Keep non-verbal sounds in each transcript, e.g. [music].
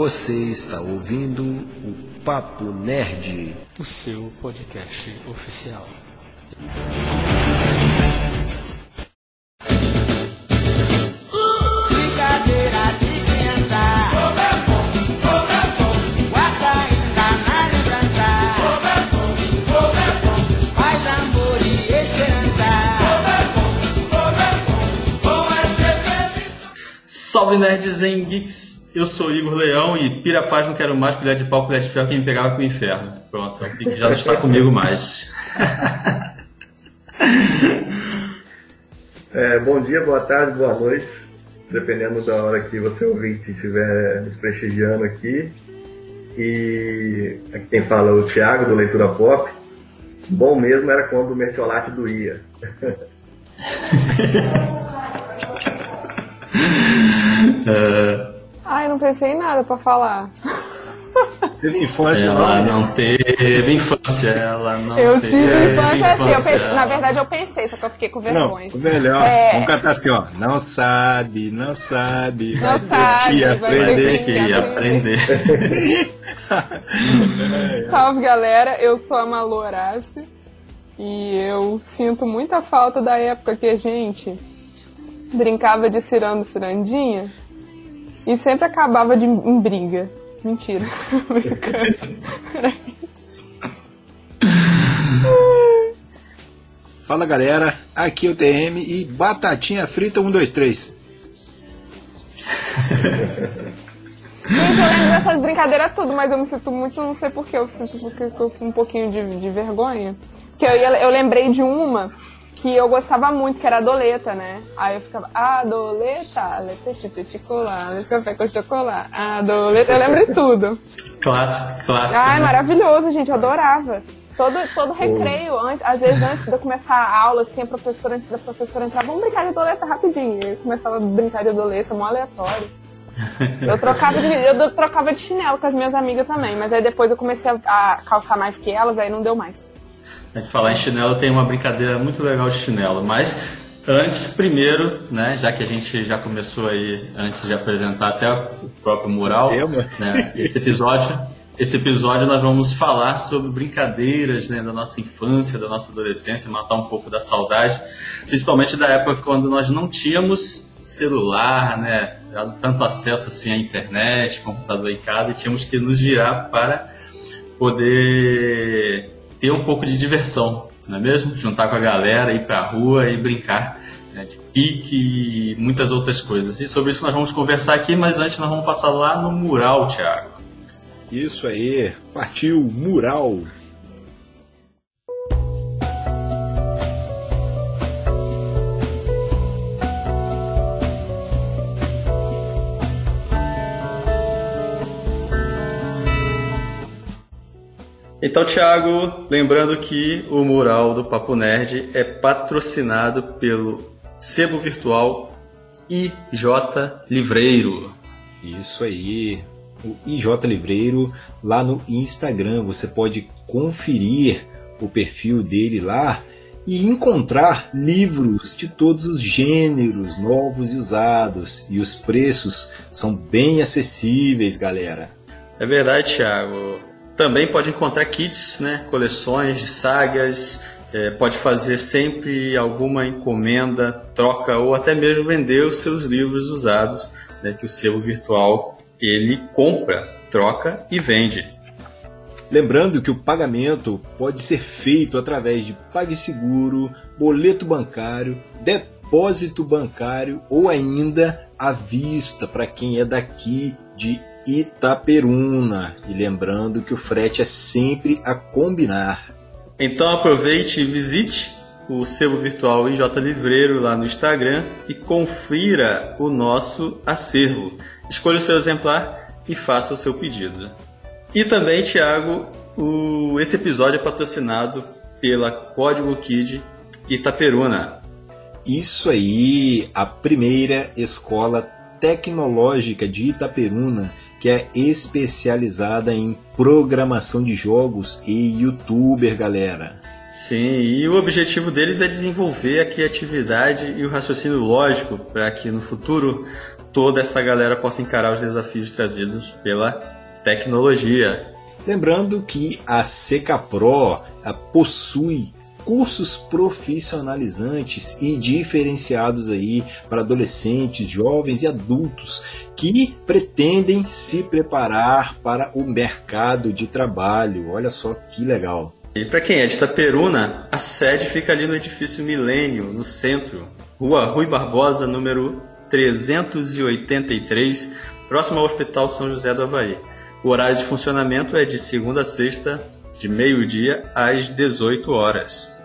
Você está ouvindo o Papo Nerd, o seu podcast oficial. Salve nerds em geeks, eu sou Igor Leão e pira paz não quero mais colher de pau, colher de ferro, quem me pegava com o inferno. Pronto, já não está comigo mais. [laughs] É, bom dia, boa tarde, boa noite, dependendo da hora que você ouvinte estiver nos prestigiando aqui. E aqui quem fala é o Thiago, do Leitura Pop. Bom mesmo era quando o mertiolate doía. [laughs] [laughs] É... Ai, não pensei em nada pra falar. Teve infância, ela não, não teve infância, ela não eu teve. tive infância assim, eu pensei, na verdade eu pensei, só que eu fiquei com vergonha. Não, melhor, é... vamos cantar assim, ó. Não sabe, não sabe, não vai sabe, ter que aprender. Que ia aprender. Salve galera, eu sou a Malu Horácio e eu sinto muita falta da época que a gente brincava de cirando cirandinha e sempre acabava de, em briga. Mentira. [laughs] Fala galera, aqui é o TM e batatinha frita 123. Gente, eu lembro dessas brincadeiras tudo, mas eu me sinto muito, não sei porquê, eu sinto porque eu sinto um pouquinho de, de vergonha. Que eu, eu lembrei de uma que eu gostava muito, que era a doleta, né? Aí eu ficava, a doleta, leite chocolate, leite café com chocolate, a doleta, eu lembro de tudo. Clássico, clássico. Ai, né? maravilhoso, gente, eu adorava. Todo, todo recreio, antes, às vezes antes de eu começar a aula, assim, a professora, antes da professora entrar, vamos brincar de doleta rapidinho. Eu começava a brincar de doleta, mó aleatório. Eu trocava, de, eu trocava de chinelo com as minhas amigas também, mas aí depois eu comecei a, a calçar mais que elas, aí não deu mais. A gente falar em chinelo tem uma brincadeira muito legal de chinelo, mas antes, primeiro, né, já que a gente já começou aí antes de apresentar até o próprio mural, né, esse episódio, esse episódio nós vamos falar sobre brincadeiras né, da nossa infância, da nossa adolescência, matar um pouco da saudade, principalmente da época quando nós não tínhamos celular, né, tanto acesso assim à internet, computador em casa, e tínhamos que nos virar para poder ter um pouco de diversão, não é mesmo? Juntar com a galera, ir para a rua e brincar né, de pique e muitas outras coisas. E sobre isso nós vamos conversar aqui, mas antes nós vamos passar lá no mural, Thiago. Isso aí, partiu mural. Então, Thiago, lembrando que o mural do Papo Nerd é patrocinado pelo Sebo Virtual IJ Livreiro. Isso aí, o IJ Livreiro lá no Instagram. Você pode conferir o perfil dele lá e encontrar livros de todos os gêneros, novos e usados. E os preços são bem acessíveis, galera. É verdade, Thiago. Também pode encontrar kits, né, coleções de sagas, é, pode fazer sempre alguma encomenda, troca ou até mesmo vender os seus livros usados, né, que o selo virtual ele compra, troca e vende. Lembrando que o pagamento pode ser feito através de PagSeguro, boleto bancário, depósito bancário ou ainda à vista para quem é daqui de Itaperuna. E lembrando que o frete é sempre a combinar. Então aproveite e visite o sebo virtual IJ Livreiro lá no Instagram e confira o nosso acervo. Escolha o seu exemplar e faça o seu pedido. E também, Tiago, esse episódio é patrocinado pela Código Kid Itaperuna. Isso aí, a primeira escola tecnológica de Itaperuna que é especializada em programação de jogos e youtuber, galera. Sim, e o objetivo deles é desenvolver a criatividade e o raciocínio lógico para que no futuro toda essa galera possa encarar os desafios trazidos pela tecnologia. Lembrando que a Secapro possui cursos profissionalizantes e diferenciados aí para adolescentes, jovens e adultos que pretendem se preparar para o mercado de trabalho. Olha só que legal. E para quem é de Itaperuna, a sede fica ali no edifício Milênio, no centro, Rua Rui Barbosa, número 383, próximo ao Hospital São José do Havaí. O horário de funcionamento é de segunda a sexta, de meio-dia às 18 horas.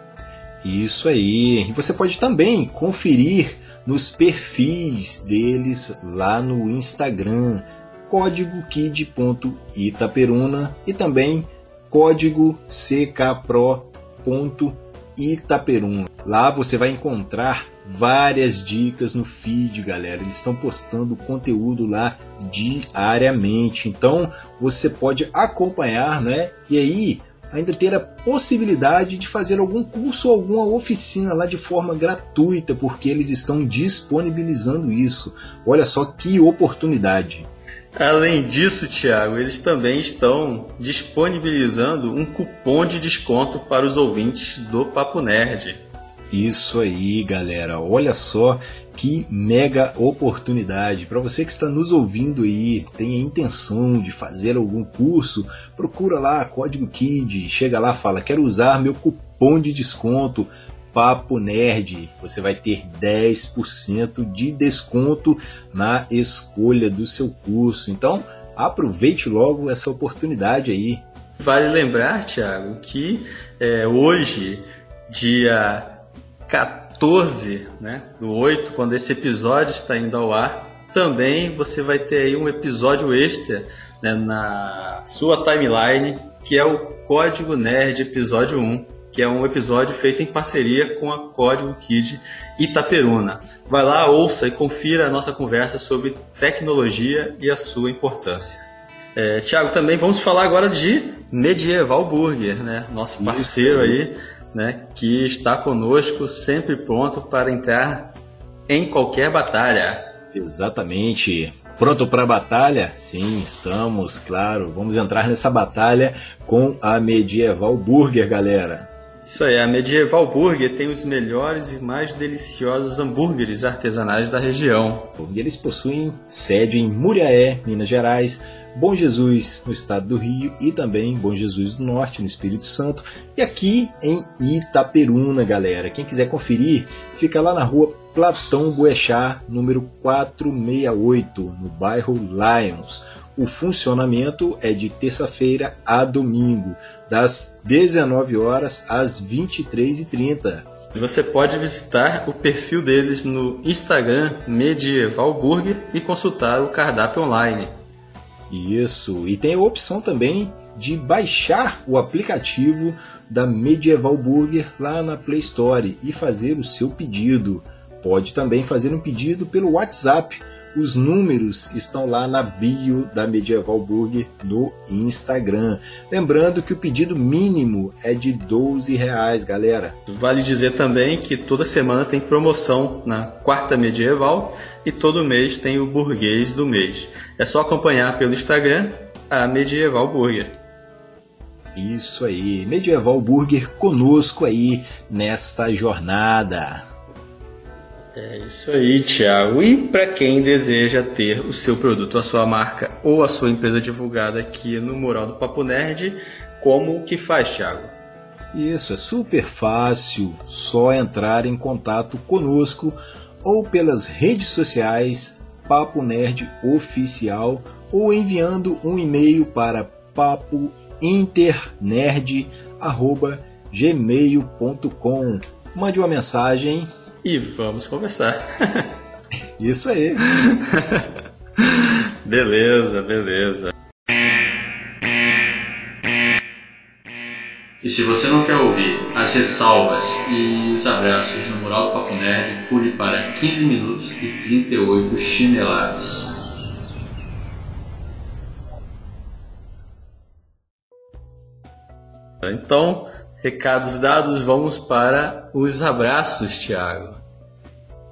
Isso aí. Você pode também conferir nos perfis deles lá no Instagram, código kid.itaperuna e também código ckpro.itaperuna. Lá você vai encontrar várias dicas no feed, galera. Eles estão postando conteúdo lá diariamente. Então você pode acompanhar, né? E aí ainda ter a possibilidade de fazer algum curso ou alguma oficina lá de forma gratuita, porque eles estão disponibilizando isso. Olha só que oportunidade. Além disso, Tiago, eles também estão disponibilizando um cupom de desconto para os ouvintes do Papo Nerd. Isso aí, galera. Olha só que mega oportunidade. Para você que está nos ouvindo aí, tem a intenção de fazer algum curso, procura lá Código KID, chega lá, fala: "Quero usar meu cupom de desconto Papo Nerd". Você vai ter 10% de desconto na escolha do seu curso. Então, aproveite logo essa oportunidade aí. Vale lembrar, Thiago, que é, hoje, dia 14 né, do 8, quando esse episódio está indo ao ar, também você vai ter aí um episódio extra né, na sua timeline, que é o Código Nerd Episódio 1, que é um episódio feito em parceria com a Código Kid Itaperuna. Vai lá, ouça e confira a nossa conversa sobre tecnologia e a sua importância. É, Tiago, também vamos falar agora de Medieval Burger, né? Nosso parceiro Isso. aí né, que está conosco, sempre pronto para entrar em qualquer batalha. Exatamente. Pronto para a batalha? Sim, estamos, claro. Vamos entrar nessa batalha com a Medieval Burger, galera. Isso aí, a Medieval Burger tem os melhores e mais deliciosos hambúrgueres artesanais da região. E eles possuem sede em Muriaé, Minas Gerais, Bom Jesus no estado do Rio e também Bom Jesus do Norte no Espírito Santo e aqui em Itaperuna, galera. Quem quiser conferir, fica lá na rua Platão Boechat, número 468, no bairro Lions. O funcionamento é de terça-feira a domingo, das 19 horas às 23h30. Você pode visitar o perfil deles no Instagram Medieval Burger e consultar o cardápio online. Isso, e tem a opção também de baixar o aplicativo da Medieval Burger lá na Play Store e fazer o seu pedido. Pode também fazer um pedido pelo WhatsApp. Os números estão lá na bio da Medieval Burger no Instagram. Lembrando que o pedido mínimo é de 12 reais, galera. Vale dizer também que toda semana tem promoção na quarta medieval e todo mês tem o burguês do mês. É só acompanhar pelo Instagram a Medieval Burger. Isso aí, Medieval Burger conosco aí nessa jornada. É isso aí, Thiago. E para quem deseja ter o seu produto, a sua marca ou a sua empresa divulgada aqui no Mural do Papo Nerd, como que faz, Thiago? Isso, é super fácil, só entrar em contato conosco ou pelas redes sociais Papo Nerd Oficial ou enviando um e-mail para papointernerd@gmail.com. Mande uma mensagem e vamos conversar. [laughs] Isso aí. [laughs] beleza, beleza. E se você não quer ouvir as ressalvas e os abraços no Mural do Papo Nerd, pule para 15 minutos e 38 chineladas. Então, recados dados, vamos para os abraços, Thiago.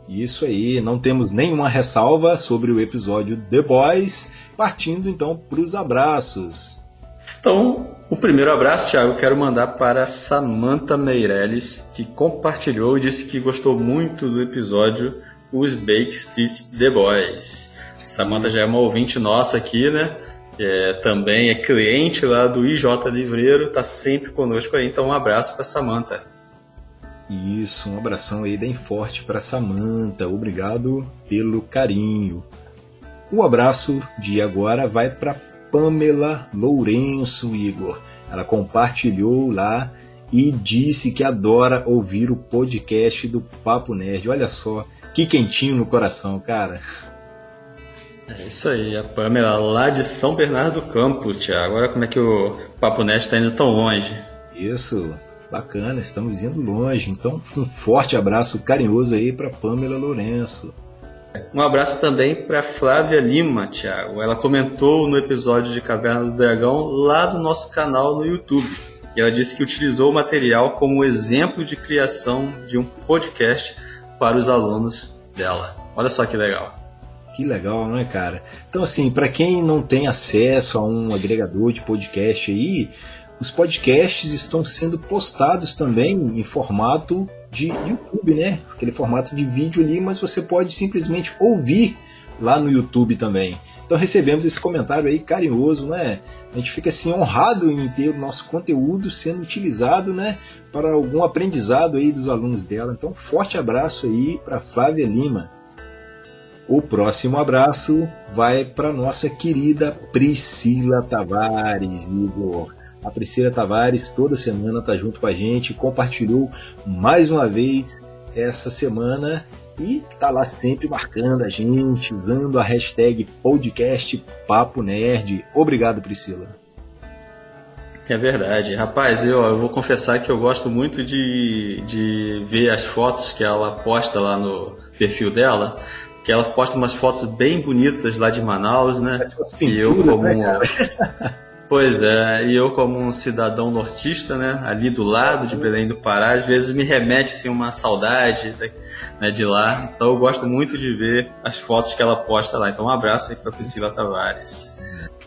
Isso aí, não temos nenhuma ressalva sobre o episódio The Boys, partindo então para os abraços. Então, o primeiro abraço, Thiago, quero mandar para Samantha Meirelles, que compartilhou e disse que gostou muito do episódio Os Bake Street The Boys. Samantha já é uma ouvinte nossa aqui, né? É, também é cliente lá do IJ Livreiro, tá sempre conosco aí, então um abraço para Samantha. Isso, um abração aí bem forte para Samantha. Obrigado pelo carinho. O abraço de agora vai para Pamela Lourenço, Igor. Ela compartilhou lá e disse que adora ouvir o podcast do Papo Nerd. Olha só, que quentinho no coração, cara. É isso aí, a Pamela lá de São Bernardo do Campo, Tiago. Olha como é que o Papo Nerd está indo tão longe. Isso, bacana, estamos indo longe. Então, um forte abraço carinhoso aí para Pamela Lourenço. Um abraço também para Flávia Lima, Thiago. Ela comentou no episódio de Caverna do Dragão lá do nosso canal no YouTube. E ela disse que utilizou o material como exemplo de criação de um podcast para os alunos dela. Olha só que legal. Que legal, né, cara? Então, assim, para quem não tem acesso a um agregador de podcast aí, os podcasts estão sendo postados também em formato de YouTube, né? Aquele formato de vídeo ali, mas você pode simplesmente ouvir lá no YouTube também. Então recebemos esse comentário aí carinhoso, né? A gente fica assim honrado em ter o nosso conteúdo sendo utilizado, né, para algum aprendizado aí dos alunos dela. Então forte abraço aí para Flávia Lima. O próximo abraço vai para nossa querida Priscila Tavares, Igor. A Priscila Tavares toda semana está junto com a gente, compartilhou mais uma vez essa semana e está lá sempre marcando a gente, usando a hashtag podcast Papo Nerd. Obrigado, Priscila. É verdade. Rapaz, eu, eu vou confessar que eu gosto muito de, de ver as fotos que ela posta lá no perfil dela, que ela posta umas fotos bem bonitas lá de Manaus, né? e eu como né, [laughs] Pois é, e eu como um cidadão nortista, né, ali do lado de Belém do Pará, às vezes me remete assim, uma saudade né, de lá. Então eu gosto muito de ver as fotos que ela posta lá. Então um abraço aí para Priscila Tavares.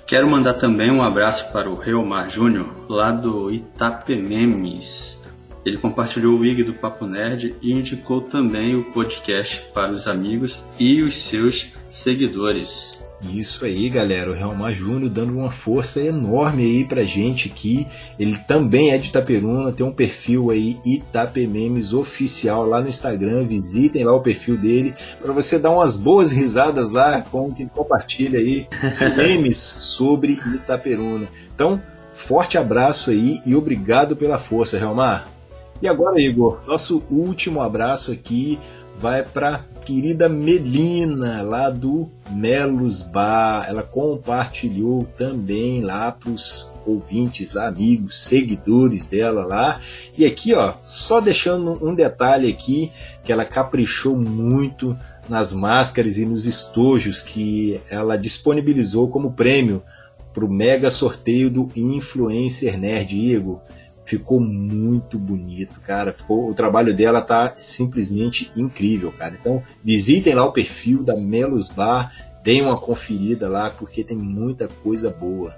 Quero mandar também um abraço para o Reomar Júnior, lá do Itapememes. Ele compartilhou o wig do Papo Nerd e indicou também o podcast para os amigos e os seus seguidores. Isso aí, galera. O Realmar Júnior dando uma força enorme aí pra gente aqui. Ele também é de Itaperuna, tem um perfil aí Itapememes oficial lá no Instagram. Visitem lá o perfil dele para você dar umas boas risadas lá com quem compartilha aí [laughs] memes sobre Itaperuna. Então, forte abraço aí e obrigado pela força, Realmar. E agora, Igor, nosso último abraço aqui vai para querida Melina, lá do Melos Bar. Ela compartilhou também lá para os ouvintes, lá, amigos, seguidores dela lá. E aqui, ó, só deixando um detalhe aqui, que ela caprichou muito nas máscaras e nos estojos que ela disponibilizou como prêmio para o mega sorteio do Influencer Nerd Igor ficou muito bonito, cara. Ficou, o trabalho dela tá simplesmente incrível, cara. Então, visitem lá o perfil da Melos Bar, deem uma conferida lá, porque tem muita coisa boa.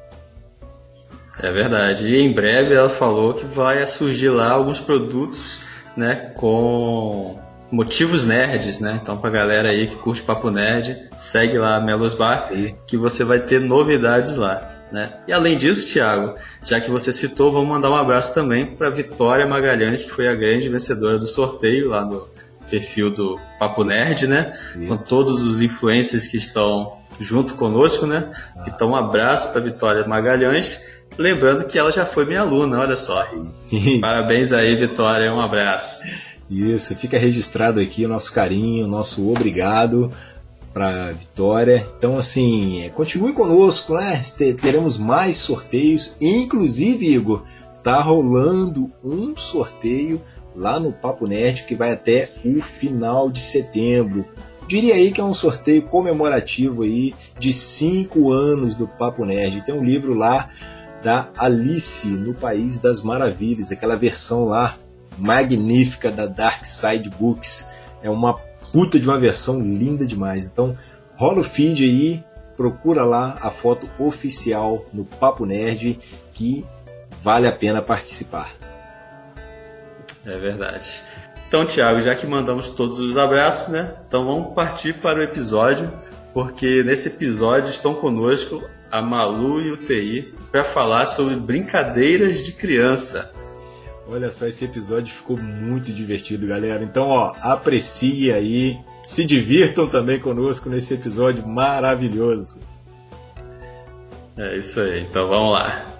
É verdade. E em breve ela falou que vai surgir lá alguns produtos, né, com motivos nerds, né? Então pra galera aí que curte papo nerd, segue lá a Melos Bar, que você vai ter novidades lá. Né? E além disso, Thiago, já que você citou, vamos mandar um abraço também para Vitória Magalhães, que foi a grande vencedora do sorteio lá no perfil do Papo Nerd, né? Isso. Com todos os influencers que estão junto conosco, né? Ah. Então, um abraço para Vitória Magalhães. Lembrando que ela já foi minha aluna, olha só. Parabéns aí, Vitória, um abraço. Isso, fica registrado aqui o nosso carinho, o nosso obrigado para Vitória. Então, assim, é, continue conosco, né? Teremos mais sorteios. Inclusive, Igor, tá rolando um sorteio lá no Papo Nerd que vai até o final de setembro. Diria aí que é um sorteio comemorativo aí de cinco anos do Papo Nerd. Tem um livro lá da Alice no País das Maravilhas, aquela versão lá magnífica da Dark Side Books. É uma puta de uma versão linda demais. Então, rola o feed aí, procura lá a foto oficial no Papo Nerd que vale a pena participar. É verdade. Então, Thiago, já que mandamos todos os abraços, né? Então vamos partir para o episódio, porque nesse episódio estão conosco a Malu e o TI para falar sobre brincadeiras de criança. Olha só, esse episódio ficou muito divertido, galera. Então, ó, aprecie aí, se divirtam também conosco nesse episódio maravilhoso. É isso aí, então vamos lá.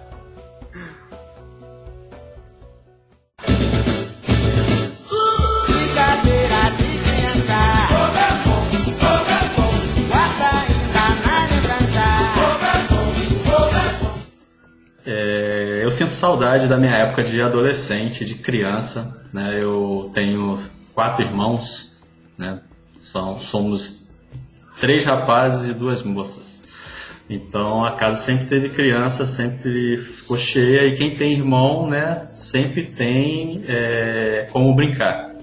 É, eu sinto saudade da minha época de adolescente, de criança. Né? Eu tenho quatro irmãos, né? São, somos três rapazes e duas moças. Então a casa sempre teve criança, sempre ficou cheia e quem tem irmão, né, sempre tem é, como brincar.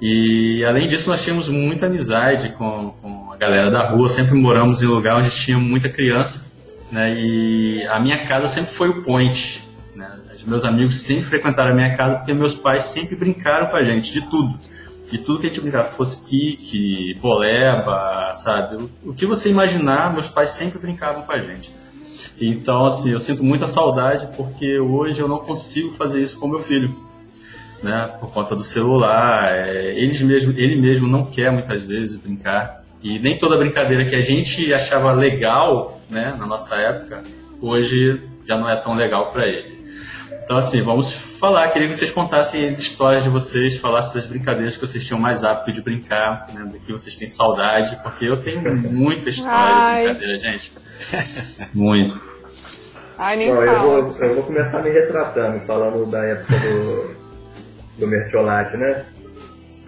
E além disso nós tínhamos muita amizade com, com a galera da rua, sempre moramos em lugar onde tinha muita criança né? E a minha casa sempre foi o point. Meus amigos sempre frequentaram a minha casa porque meus pais sempre brincaram com a gente de tudo. De tudo que a gente brincava, fosse pique, boleba, sabe? O, o que você imaginar, meus pais sempre brincavam com a gente. Então, assim, eu sinto muita saudade porque hoje eu não consigo fazer isso com meu filho. Né, por conta do celular, é, eles mesmo, ele mesmo não quer muitas vezes brincar. E nem toda brincadeira que a gente achava legal né, na nossa época, hoje já não é tão legal para ele. Então, assim, vamos falar. Queria que vocês contassem as histórias de vocês, falassem das brincadeiras que vocês tinham mais hábito de brincar, né, do que vocês têm saudade, porque eu tenho muita história Ai. de brincadeira, gente. Muito. Ai, nem Bom, eu, vou, eu vou começar me retratando, falando da época do, do Mertiolate, né?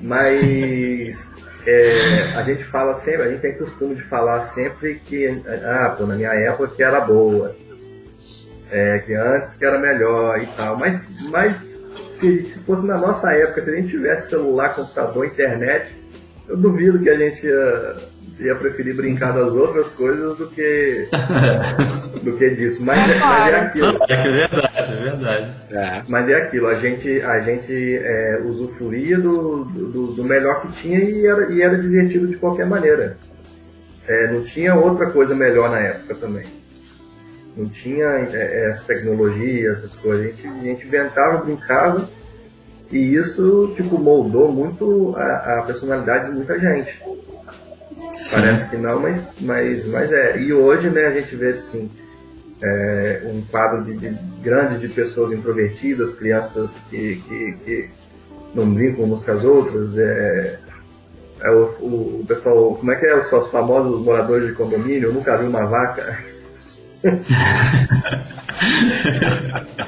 Mas é, a gente fala sempre, a gente tem costume de falar sempre que, ah, pô, na minha época que era boa, é, que antes que era melhor e tal, mas, mas se, se fosse na nossa época, se a gente tivesse celular, computador, internet, eu duvido que a gente ia ia preferir brincar das outras coisas do que [laughs] do que disso. Mas, é, mas é aquilo. É que é verdade, é verdade. É. Mas é aquilo, a gente, a gente é, usufruía do, do, do, melhor que tinha e era, e era divertido de qualquer maneira. É, não tinha outra coisa melhor na época também. Não tinha é, essa tecnologia, essas coisas. A gente, a gente inventava, brincava e isso tipo, moldou muito a, a personalidade de muita gente. Parece que não, mas, mas, mas é. E hoje né, a gente vê assim, é, um quadro de, de, grande de pessoas introvertidas, crianças que, que, que não brincam umas com as outras. É, é o, o, o, pessoal, como é que é os, os famosos moradores de condomínio? Eu nunca vi uma vaca. [laughs]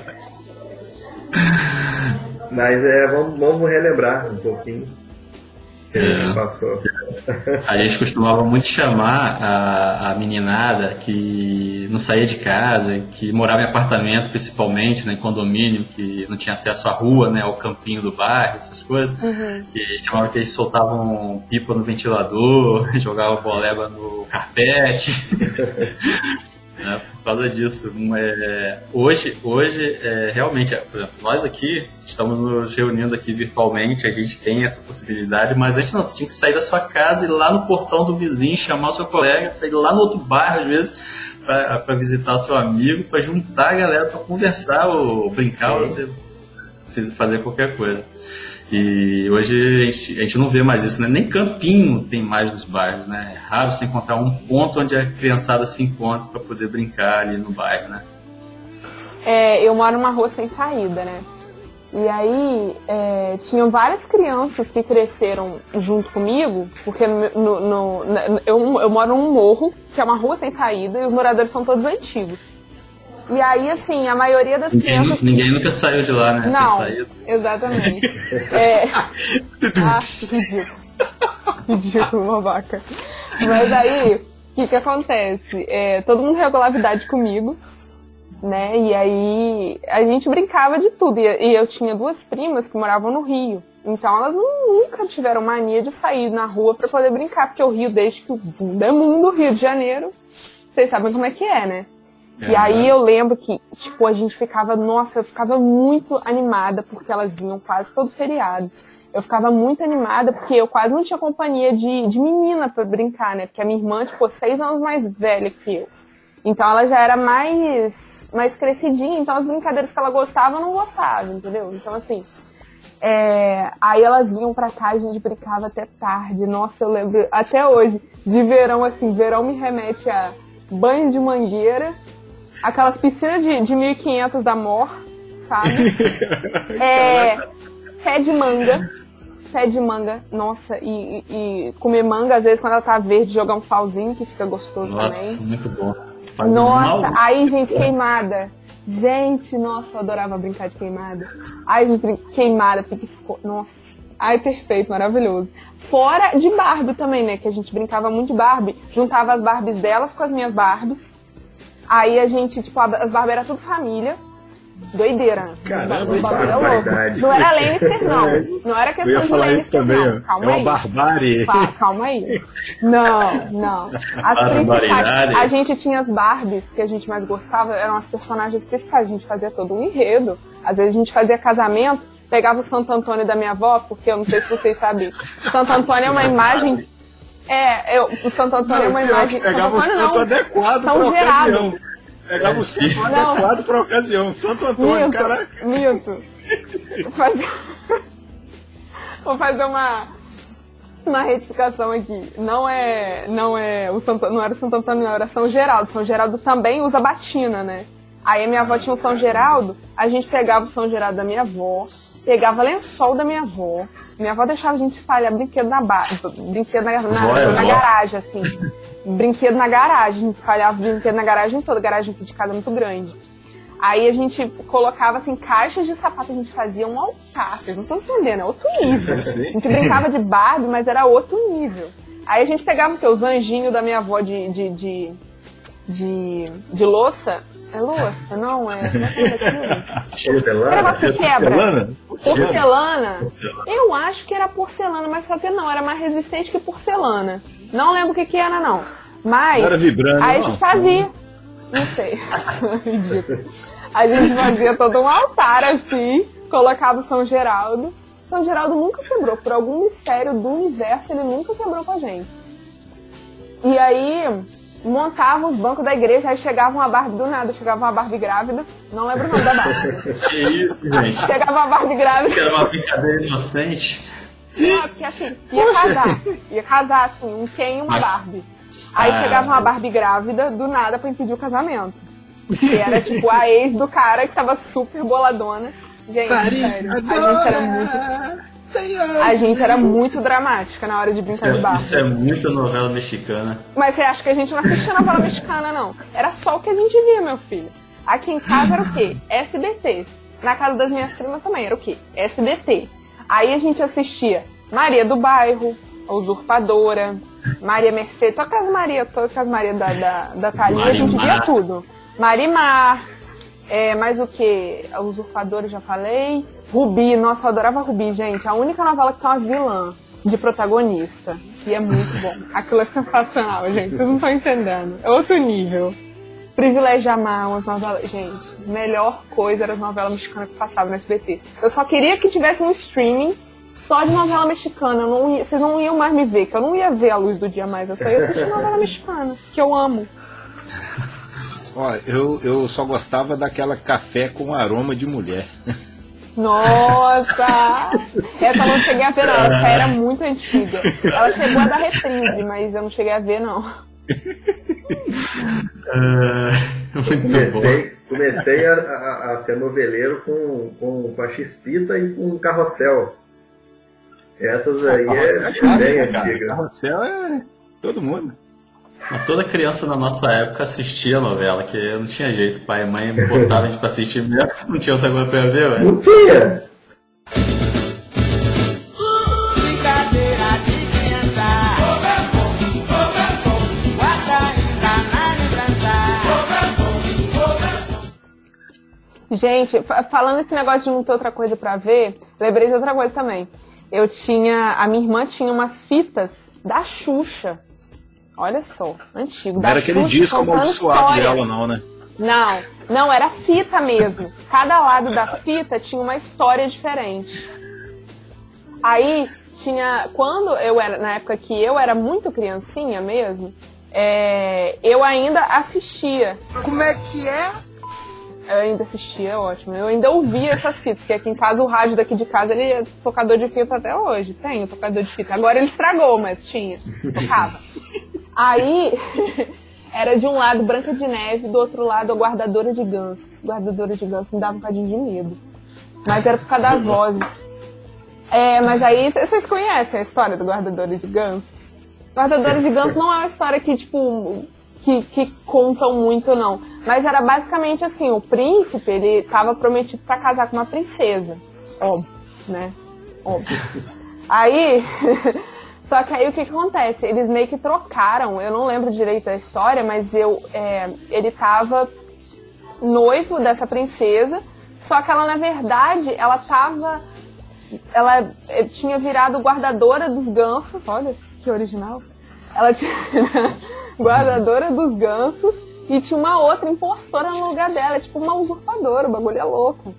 Mas é, vamos, vamos relembrar um pouquinho que é, passou. A gente costumava muito chamar a, a meninada que não saía de casa, que morava em apartamento principalmente, né, em condomínio, que não tinha acesso à rua, né, ao campinho do bairro, essas coisas, uhum. que chamava que eles soltavam pipa no ventilador, [laughs] jogavam boleba no carpete. [laughs] né, por causa disso. É, hoje, hoje é, realmente, por exemplo, nós aqui estamos nos reunindo aqui virtualmente, a gente tem essa possibilidade, mas antes não, você tinha que sair da sua casa e ir lá no portão do vizinho, chamar o seu colega, para ir lá no outro bairro, às vezes, para visitar o seu amigo, para juntar a galera para conversar ou brincar, ou você fazer qualquer coisa. E hoje a gente, a gente, não vê mais isso, né? Nem campinho tem mais nos bairros, né? É raro você encontrar um ponto onde a criançada se encontra para poder brincar ali no bairro, né? É, eu moro numa rua sem saída, né? E aí é, tinham várias crianças que cresceram junto comigo, porque no, no, no, eu, eu moro num morro, que é uma rua sem saída, e os moradores são todos antigos. E aí, assim, a maioria das ninguém, crianças. Ninguém nunca saiu de lá, né? Não, exatamente. [laughs] é... Ah, ridículo. [laughs] Ridículo, uma vaca. Mas aí, o que que acontece? É, todo mundo regulava idade comigo. né? E aí a gente brincava de tudo. E eu tinha duas primas que moravam no Rio. Então elas nunca tiveram mania de sair na rua para poder brincar, porque o Rio, desde que o mundo é mundo, Rio de Janeiro, vocês sabem como é que é, né? E aí eu lembro que, tipo, a gente ficava, nossa, eu ficava muito animada porque elas vinham quase todo feriado. Eu ficava muito animada porque eu quase não tinha companhia de, de menina para brincar, né? Porque a minha irmã, tipo, seis anos mais velha que eu. Então ela já era mais, mais crescidinha, então as brincadeiras que ela gostava eu não gostava, entendeu? Então assim, é, aí elas vinham pra cá a gente brincava até tarde. Nossa, eu lembro até hoje de verão, assim, verão me remete a banho de mangueira, aquelas piscinas de, de 1500 da Mor, sabe? [laughs] é, pé de manga, pé de manga, nossa, e, e, comer manga, às vezes quando ela tá verde, jogar um salzinho, que fica gostoso nossa, também. muito bom. Faz nossa, mal. aí, gente, queimada. Gente, nossa, eu adorava brincar de queimada. Ai, gente, queimada, pisco... Nossa. Ai, perfeito, maravilhoso. Fora de Barbie também, né? Que a gente brincava muito de Barbie. Juntava as Barbies delas com as minhas Barbies. Aí a gente, tipo, as Barbies era tudo família. Doideira. Caramba, o bagulho é louco. Não era Lannister, não. Não era questão de Lannister, também, não. Calma é uma aí. barbárie. calma aí. Não, não. As principais. A gente tinha as Barbies que a gente mais gostava, eram as personagens principais. A gente fazia todo um enredo. Às vezes a gente fazia casamento, pegava o Santo Antônio da minha avó, porque eu não sei se vocês sabem. Santo Antônio é uma imagem. É, eu, o Santo Antônio não, é uma imagem. Pegava o santo não, adequado para ocasião. Pegava o santo adequado para ocasião. Santo Antônio, Milton, caraca. Milton. Vou fazer, [laughs] Vou fazer uma, uma retificação aqui. Não é, não é o Santo, não era o Santo Antônio, não, era São Geraldo. São Geraldo também usa batina, né? Aí a minha avó tinha o São Geraldo, a gente pegava o São Geraldo da minha avó, pegava lençol da minha avó. Minha avó deixava a gente espalhar brinquedo na base, brinquedo na, na, na, na garagem, assim. Brinquedo na garagem, a gente espalhava brinquedo na garagem toda, a garagem aqui de casa é muito grande. Aí a gente colocava assim, caixas de sapato, a gente fazia um altar, vocês não estão entendendo, é outro nível. [laughs] A gente brincava de Barbie, mas era outro nível. Aí a gente pegava o que? Os anjinhos da minha avó de, de, de, de, de louça. É louça? Não, é. [laughs] Porcelana? Que quebra. Porcelana? Eu acho que era porcelana, mas só que não, era mais resistente que porcelana. Não lembro o que, que era, não. Mas. Não era vibrando. Aí a gente fazia. Não sei. [laughs] Ridículo. A gente fazia todo um altar assim, colocava o São Geraldo. São Geraldo nunca quebrou. Por algum mistério do universo, ele nunca quebrou com a gente. E aí, montava os bancos da igreja, aí chegava uma Barbie do nada, chegava uma Barbie grávida, não lembro o nome da Barbie. [laughs] Que isso, gente. Chegava uma Barbie grávida. Que era uma brincadeira inocente. Não, porque assim, ia casar. Ia casar, assim, um Ken e uma Mas- Barbie. Aí Ah. chegava uma Barbie grávida, do nada, pra impedir o casamento. Que era tipo a ex do cara que tava super boladona. Gente, sério, a gente era muito. A gente era muito dramática na hora de Isso brincar de é, Barbie. isso é muita novela mexicana. Mas você acha que a gente não assistia novela mexicana, não? Era só o que a gente via, meu filho. Aqui em casa era o quê? SBT. Na casa das minhas primas também era o quê? SBT. Aí a gente assistia Maria do Bairro, A Usurpadora, Maria Mercedes, todas as Maria, todas as Maria da, da, da Thalia, a gente via tudo. Marimar, é, mais o que? A já falei. Rubi, nossa, eu adorava Rubi, gente. A única novela que tem uma vilã de protagonista. E é muito bom. [laughs] Aquilo é sensacional, gente. Vocês não estão entendendo. É outro nível. Privilégio Amar, umas novelas. Gente, melhor coisa era as novelas mexicanas que passavam no SBT. Eu só queria que tivesse um streaming só de novela mexicana. Não ia- vocês não iam mais me ver, que eu não ia ver a luz do dia mais. Eu só ia assistir novela mexicana, que eu amo. Ó, eu, eu só gostava daquela café com aroma de mulher. Nossa! [laughs] Essa eu não cheguei a ver, não. Essa era muito antiga. Ela chegou a dar reprise, mas eu não cheguei a ver, não. [laughs] Ah, muito bom. Comecei, comecei a, a- a ser noveleiro com, com, com a X-Pita e com o Carrossel. Essas aí é Carrossel bem né, cara? antiga. Carrossel é todo mundo. Mas Toda criança na nossa época assistia a novela, que não tinha jeito. Pai e mãe botavam a gente pra assistir mesmo, [laughs] não tinha outra coisa pra ver, ué. Não tinha! Gente, fa- falando esse negócio de não ter outra coisa pra ver, lembrei de outra coisa também. Eu tinha. A minha irmã tinha umas fitas da Xuxa. Olha só, antigo. Não era aquele disco amaldiçoado dela, não, né? Não, não, era fita mesmo. Cada lado da fita tinha uma história diferente. Aí tinha. Quando eu era. Na época que eu era muito criancinha mesmo, é, eu ainda assistia. Como é que é? Eu ainda assistia, é ótimo. Eu ainda ouvia essas fitas, porque aqui em casa o rádio daqui de casa ele é tocador de fita até hoje. Tem o tocador de fita. Agora ele estragou, mas tinha. Tocava. Aí [laughs] era de um lado Branca de Neve, do outro lado a guardadora de gansos. Guardadora de gansos me dava um bocadinho de medo. Mas era por causa das vozes. É, mas aí vocês conhecem a história do guardadora de gansos? Guardadora de gansos não é uma história que, tipo, que, que contam muito, não. Mas era basicamente assim, o príncipe, ele tava prometido pra casar com uma princesa. Óbvio, né? Óbvio. Aí, [laughs] só que aí o que, que acontece? Eles meio que trocaram, eu não lembro direito da história, mas eu, é, ele tava noivo dessa princesa, só que ela, na verdade, ela tava. Ela eh, tinha virado guardadora dos gansos, olha que original. Ela tinha [laughs] guardadora dos gansos e tinha uma outra impostora no lugar dela, tipo uma usurpadora, o bagulho é louco.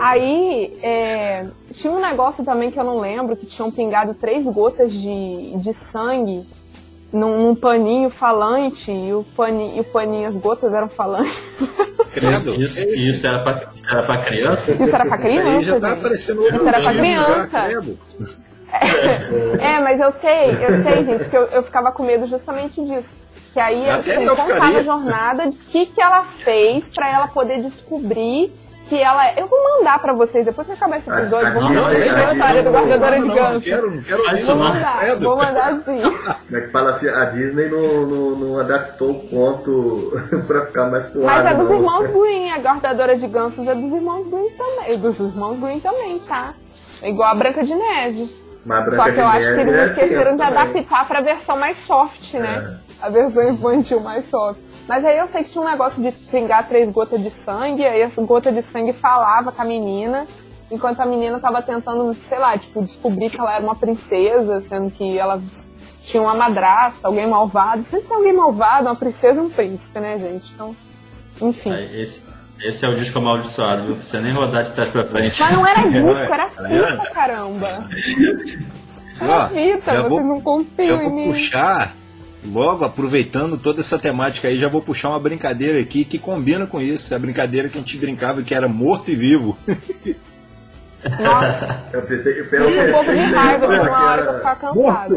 Aí é, tinha um negócio também que eu não lembro, que tinham pingado três gotas de, de sangue num, num paninho falante, e o, paninho, e o paninho, as gotas eram falantes. Credo. Isso, isso era, pra, isso era pra criança? Isso era pra Isso aí criança, já tá gente. aparecendo outro Isso era pra criança. credo. [laughs] É, mas eu sei, eu sei, gente, que eu, eu ficava com medo justamente disso. Que aí, Até assim, eu contava a jornada de que que ela fez pra ela poder descobrir que ela... Eu vou mandar pra vocês, depois que acabar esse episódio, vou mandar vocês a história do não, Guardadora de não, não Ganso. quero, não quero isso, Vou mandar, vou mandar assim. Como é que fala assim? A Disney não, não, não adaptou o conto [laughs] pra ficar mais suave. Mas é dos não. irmãos Green, a guardadora de gansos é dos irmãos Green também. Dos irmãos Green também, tá? É igual a Branca de Neve. A Só que eu acho que eles é esqueceram de adaptar pra versão mais soft, né? É. A versão infantil mais soft. Mas aí eu sei que tinha um negócio de pingar três gotas de sangue, aí essa gota de sangue falava com a menina, enquanto a menina tava tentando, sei lá, tipo, descobrir que ela era uma princesa, sendo que ela tinha uma madrasta, alguém malvado. Sempre tem alguém malvado, uma princesa e um príncipe, né, gente? Então, enfim. Aí, Esse, esse é o disco amaldiçoado, viu? Não precisa nem rodar de trás pra frente. Mas não era disco, [laughs] era Galera. fita, caramba. [laughs] Ó, Fita, vocês vou- não Eu confiam em vou mim. puxar, logo aproveitando toda essa temática aí, já vou puxar uma brincadeira aqui que combina com isso. É a brincadeira que a gente brincava que era morto e vivo. Nossa, Eu pensei que eu tinha um pouco de raiva, teve uma hora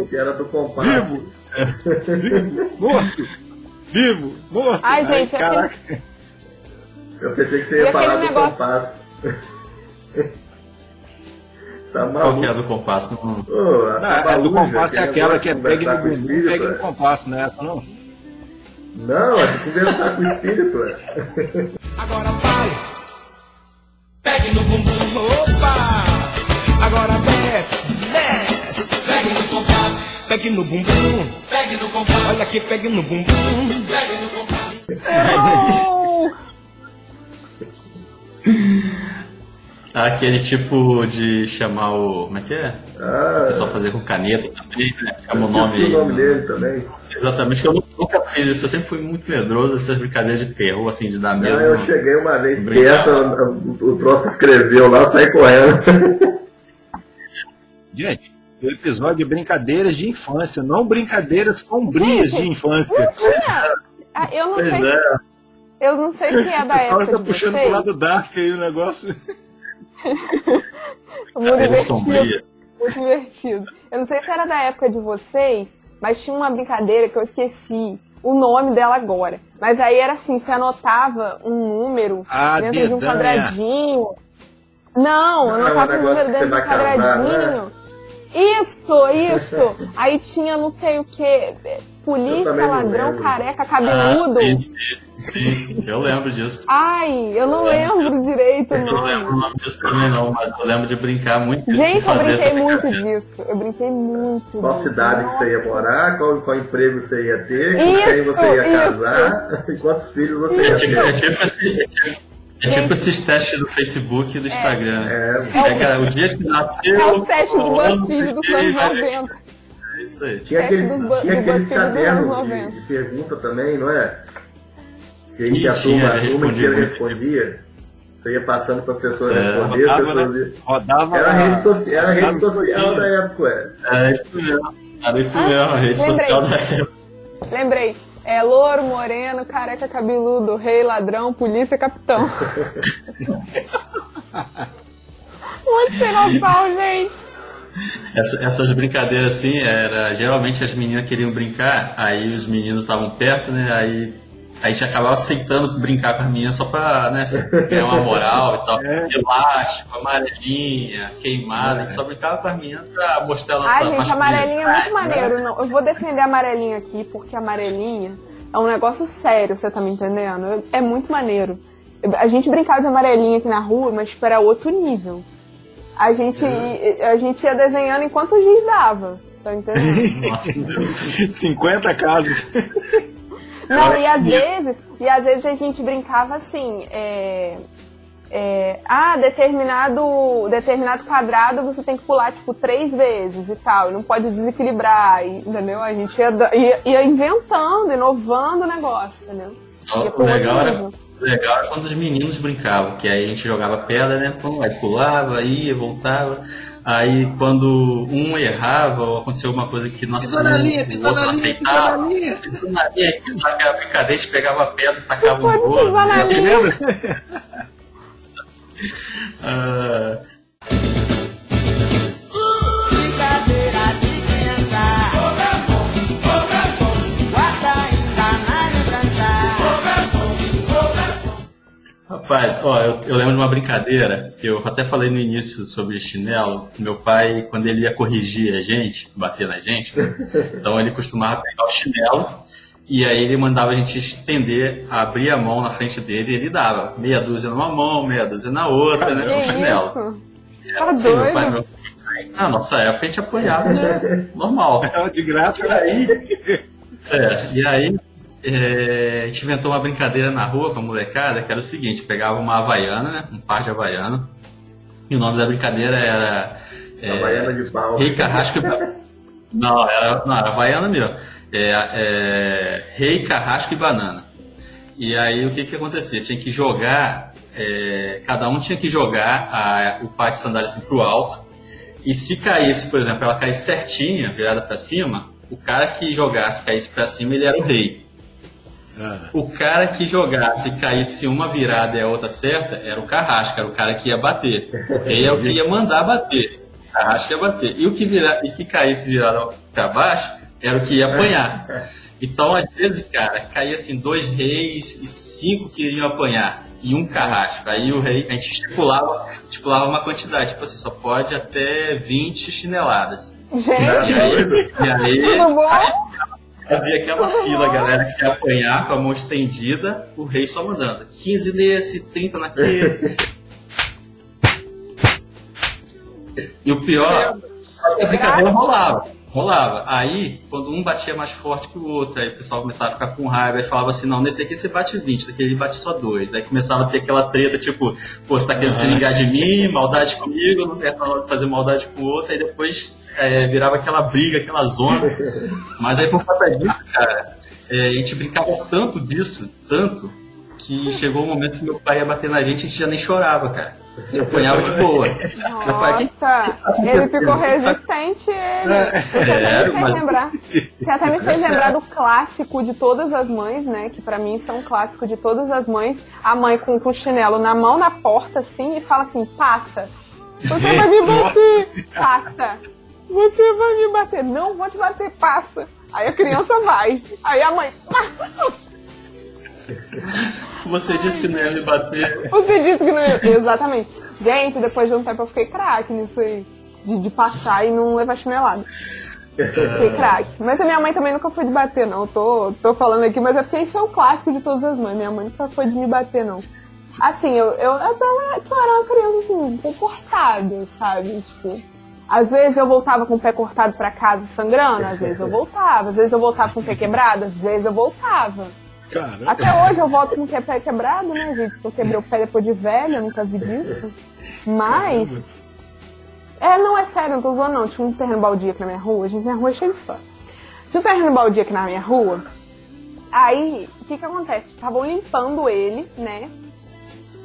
que era, que do compasso. Vivo! vivo! Morto! Vivo! Morto! Ai, gente, caraca. Eu pensei que você ia aquele falar do negócio- compasso. Tá Qual que é a do compasso? Não- Ô, a Não, a do compasso é que aquela que é pegue no bumbum, espírito, pegue no compasso, não é essa não? Não, é de conversar com o espírito. é. Agora vai. Pegue no bumbum, opa. Agora desce, desce. Pegue no compasso. Pegue no bumbum. Pegue no compasso. Olha aqui, pegue no bumbum. Pegue no compasso. [laughs] [laughs] Aquele tipo de chamar o. Como é que é? O Ah, pessoal fazer com caneta também, né? Chama o nome o nome dele também. Exatamente, que eu nu- nunca fiz isso. Eu sempre fui muito medroso dessas brincadeiras de terror, assim, de dar medo. Não, eu cheguei uma vez perto, o, o troço escreveu lá, saí correndo. [laughs] Gente, o episódio de brincadeiras de infância, não brincadeiras sombrias de infância. Ah, Eu não Pois sei, é. eu não sei se é da Ela época tá de puxando pro lado dark aí o negócio. [laughs] Muito divertido. sombria. Muito divertido. Eu não sei se era da época de vocês, mas tinha uma brincadeira que eu esqueci o nome dela agora. Mas aí era assim, você anotava um número Ah, dentro de um quadradinho. Não, eu Ah, anotava um número dentro de um vai casar, quadradinho. Isso, isso. Aí tinha não sei o que. Polícia, não ladrão, lembro. careca, Ah, cabeludo. sim. Eu lembro disso. Ai, eu não lembro direito o Eu não lembro o nome. disso também não, mas eu lembro de brincar muito Gente, eu brinquei muito disso. Eu brinquei muito. Qual disso. cidade que você ia morar, qual, qual emprego você ia ter, com Isso, quem você ia isso. casar, e [laughs] quantos filhos você É ia tipo, ter. é tipo esse, é tipo- É tipo esses testes do Facebook e do Instagram. É, Pega o dia que você nasceu. É o teste do BuzzFeed dos que anos vai- 90. É isso aí. Tinha Teste aqueles, tinha do aqueles cadernos 90. de, de pergunta também, não é? Que aí a tinha, turma, a inteira respondia. Você ia passando para a pessoa É, responder, as rodava, pessoas né? iam- Rodava Era a rede, soci... era a rede social da época, é. É isso mesmo. Era isso Ah, mesmo, a rede lembrei. social da época. Lembrei. É louro, moreno, careca, cabeludo, rei, ladrão, polícia, capitão. [laughs] Muito noção, gente. Essa- essas brincadeiras assim, era geralmente as meninas queriam brincar, aí os meninos estavam perto, né? Aí a gente acabava aceitando brincar com as meninas só pra né, ganhar uma moral e tal. É. Elástico, amarelinha, queimada, a gente só brincava com as meninas pra mostrar a nossa Ai, gente, amarelinha é muito maneiro. Não, eu vou defender a amarelinha aqui, porque a amarelinha é um negócio sério, você tá me entendendo? É muito maneiro. A gente brincava de amarelinha aqui na rua, mas tipo, era outro nível. A gente, a gente ia desenhando enquanto o giz dava. Tá entendendo? [laughs] Nossa, Deus. 50 casas. Não, e às vezes, e às vezes a gente brincava assim, é, é, ah, determinado, determinado quadrado você tem que pular, tipo, três vezes e tal, e não pode desequilibrar, e- entendeu? A gente ia, ia, ia inventando, inovando o negócio, entendeu? O legal era, legal era quando os meninos brincavam, que aí a gente jogava pedra, né? Pum, aí pulava, ia, voltava. Aí quando um errava ou aconteceu alguma coisa que nossa, Pisou na linha, o pisou outro na não linha, pisou aceitava, na linha. pisou na linha, aí pisava aquela brincadeira, a gente pegava a pedra e tacava no Pode outro. pisar na né? [laughs] Rapaz, ó, eu, eu lembro de uma brincadeira que eu até falei no início sobre chinelo. Meu pai, quando ele ia corrigir a gente, bater na gente, né? [laughs] então ele costumava pegar o chinelo e aí ele mandava a gente estender, abrir a mão na frente dele e ele dava meia dúzia numa mão, meia dúzia na outra, né? Que O chinelo. isso? Tá Assim, meu pai, doido? meu pai, na nossa época a gente apanhava, né? [laughs] Normal. De graça. E aí, é, e aí é, a gente inventou uma brincadeira na rua com a molecada, que era o seguinte, pegava uma havaiana, né, um par de havaiana, e o nome da brincadeira era é, Havaiana de pau. Rei Carrasco e. Não, era, não, era havaiana mesmo. É, é, Rei Carrasco e Banana. E aí o que que acontecia? Tinha que jogar, é, cada um tinha que jogar a- o par de sandália assim pro alto, e se caísse, por exemplo, ela caísse certinha, virada para cima, o cara que jogasse caísse para cima, ele era o rei. Ah, O cara que jogasse e caísse uma virada e a outra certa era o carrasco, era o cara que ia bater. Rei é o que ia mandar bater. O carrasco ia bater. E o que, vira, e que caísse virado para baixo era o que ia apanhar. Então, às vezes, cara, caía assim dois reis e cinco que iriam apanhar. E um carrasco. Aí o rei, a gente estipulava, estipulava uma quantidade, tipo assim, só pode até 20 chineladas. Gente, E aí, e [laughs] aí tudo bom? Fazia aquela fila, galera que ia apanhar com a mão estendida, o rei só mandando. 15 nesse, 30 naquele. [laughs] E o pior, a brincadeira rolava. Rolava. Aí, quando um batia mais forte que o outro, aí o pessoal começava a ficar com raiva e falava assim: não, nesse aqui você bate 20, daquele bate só dois. Aí começava a ter aquela treta, tipo, pô, você tá querendo se ligar de mim, maldade comigo, não quer fazer maldade com o outro, aí depois é, virava aquela briga, aquela zona. Mas aí por conta disso, cara, é, a gente brincava tanto disso, tanto, que chegou um momento que meu pai ia bater na gente e a gente já nem chorava, cara. A gente apanhava de boa. Meu pai, "Que Nossa, ele ficou resistente, ele. Você até É, me fez mas- lembrar. Você até me fez É lembrar do clássico de todas as mães, né? Que pra mim são um clássico de todas as mães. A mãe com, com o chinelo na mão, na porta, assim, e fala assim: passa. Você vai me bater, passa. Você vai me bater. Não vou te bater, passa. Aí a criança vai. Aí a mãe. Você disse que não ia me bater. Você disse que não ia. Exatamente. Gente, depois de um tempo eu fiquei craque nisso aí. De, de passar e não levar chinelada. Fiquei craque. Mas a minha mãe também nunca foi de bater, não. Tô, tô falando aqui, mas é porque isso é o clássico de todas as mães. Minha mãe nunca foi de me bater, não. Assim, eu, eu, eu, tava- eu era uma criança assim, comportada, sabe? Tipo. Às vezes eu voltava com o pé cortado pra casa sangrando, às vezes eu [laughs] voltava, às vezes eu voltava com o pé quebrado, às vezes eu voltava. Caramba. Até hoje eu volto com o pé quebrado, né, gente? Porque eu quebrei o pé depois de velha, eu nunca vi disso. Mas. É, não é sério, não tô zoando, não. Tinha um terreno baldio aqui na minha rua, gente, minha rua é cheia de história. Tinha um terreno baldio aqui na minha rua. Aí, o que que acontece? Estavam limpando ele, né?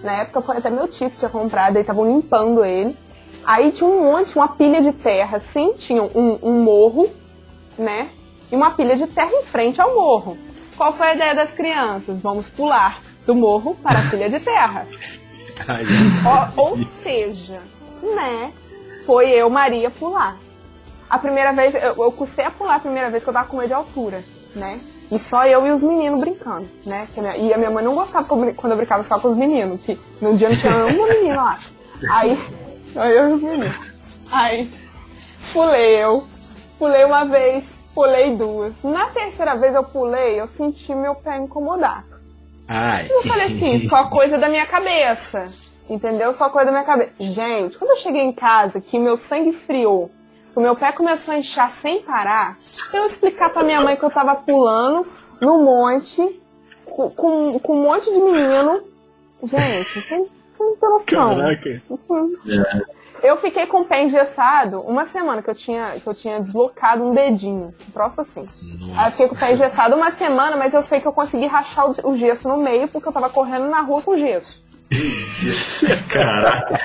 Na época foi até meu tio que tinha comprado, aí estavam limpando ele. Aí tinha um monte, uma pilha de terra, assim, tinha um, um morro, né? E uma pilha de terra em frente ao morro. Qual foi a ideia das crianças? Vamos pular do morro para a pilha de terra. [laughs] Ó, ou seja, né? Foi eu, Maria, pular. A primeira vez, eu, eu custei a pular a primeira vez que eu tava com medo de altura, né? E só eu e os meninos brincando, né? E a minha mãe não gostava quando eu brincava só com os meninos, que no dia não tinha uma menina lá. Aí, só eu meninos. Aí, pulei eu, pulei uma vez, pulei duas. Na terceira vez eu pulei, eu senti meu pé incomodar. ai. Eu falei assim, só coisa da minha cabeça. Entendeu? Só coisa da minha cabeça. Gente, quando eu cheguei em casa, que meu sangue esfriou, que o meu pé começou a inchar sem parar, eu explicar pra minha mãe que eu tava pulando no monte, com, com, com um monte de menino. Gente, não tem noção. Caraca. Eu fiquei com o pé engessado uma semana que eu tinha, que eu tinha deslocado um dedinho. Um troço assim. Aí eu fiquei com o pé engessado uma semana, mas eu sei que eu consegui rachar o, o gesso no meio porque eu tava correndo na rua com gesso. [laughs] Caraca.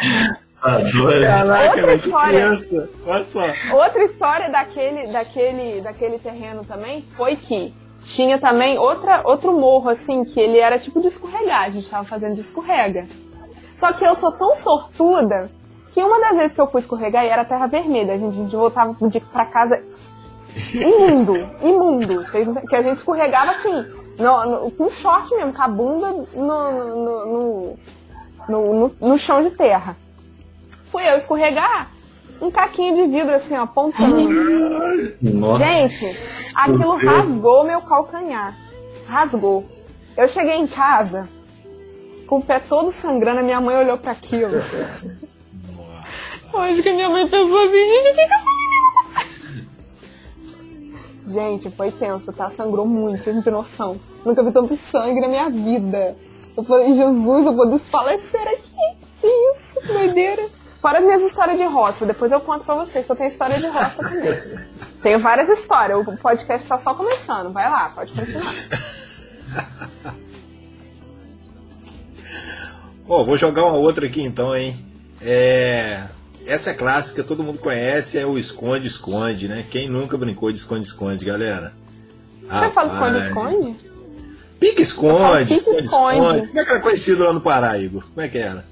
Doido. Caraca, Outra história. criança. Olha só. Outra história daquele, daquele, daquele terreno também foi que tinha também outra, outro morro, assim, que ele era tipo de escorregar. A gente tava fazendo de escorrega. Só que eu sou tão sortuda que uma das vezes que eu fui escorregar e era terra vermelha. A gente, a gente voltava pra casa imundo, [laughs] imundo. Que a gente escorregava assim, no, no- com short mesmo, com a bunda no, no, no, no, no- no chão de terra. Fui eu escorregar, um caquinho de vidro assim, ó, apontando. Nossa. Gente, aquilo rasgou meu calcanhar. Rasgou. Eu cheguei em casa, com o pé todo sangrando, a minha mãe olhou pra aquilo. Eu acho que a minha mãe pensou assim, gente, o que que essa Gente, foi tenso, tá? Sangrou muito, não tem noção. Nunca vi tanto sangue na minha vida. Eu falei, Jesus, eu vou desfalecer aqui. Que isso, doideira. Fora as minhas histórias de roça, depois eu conto pra vocês que eu tenho história de roça também. Tenho várias histórias, o podcast tá só começando. Vai lá, pode continuar. [laughs] Ó, vou jogar uma outra aqui então, hein? É. Essa é clássica, todo mundo conhece, é o esconde-esconde, né? Quem nunca brincou de esconde-esconde, galera? Você fala Rapaz. esconde-esconde? Pique-esconde, pique-esconde. esconde-esconde. Como é que era conhecido lá no Pará, Igor? Como é que era?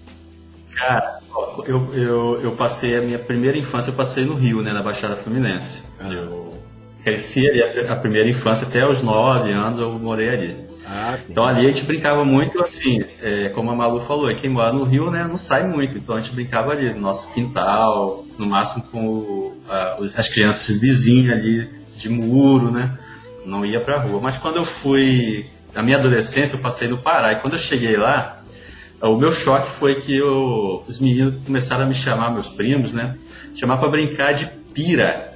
Cara, eu, eu, eu passei a minha primeira infância, eu passei no Rio, né, na Baixada Fluminense. Ah. Eu cresci ali, a, a primeira infância, até os 9 anos eu morei ali. Ah. Então ali a gente brincava muito assim, é, como a Malu falou, quem mora no Rio né, não sai muito, então a gente brincava ali no nosso quintal, no máximo com o- a- as crianças vizinhas ali de muro, né? Não ia pra rua. Mas quando eu fui, na minha adolescência, eu passei no Pará, e quando eu cheguei lá, o meu choque foi que eu- os meninos começaram a me chamar, meus primos, né? Chamar pra brincar de pira.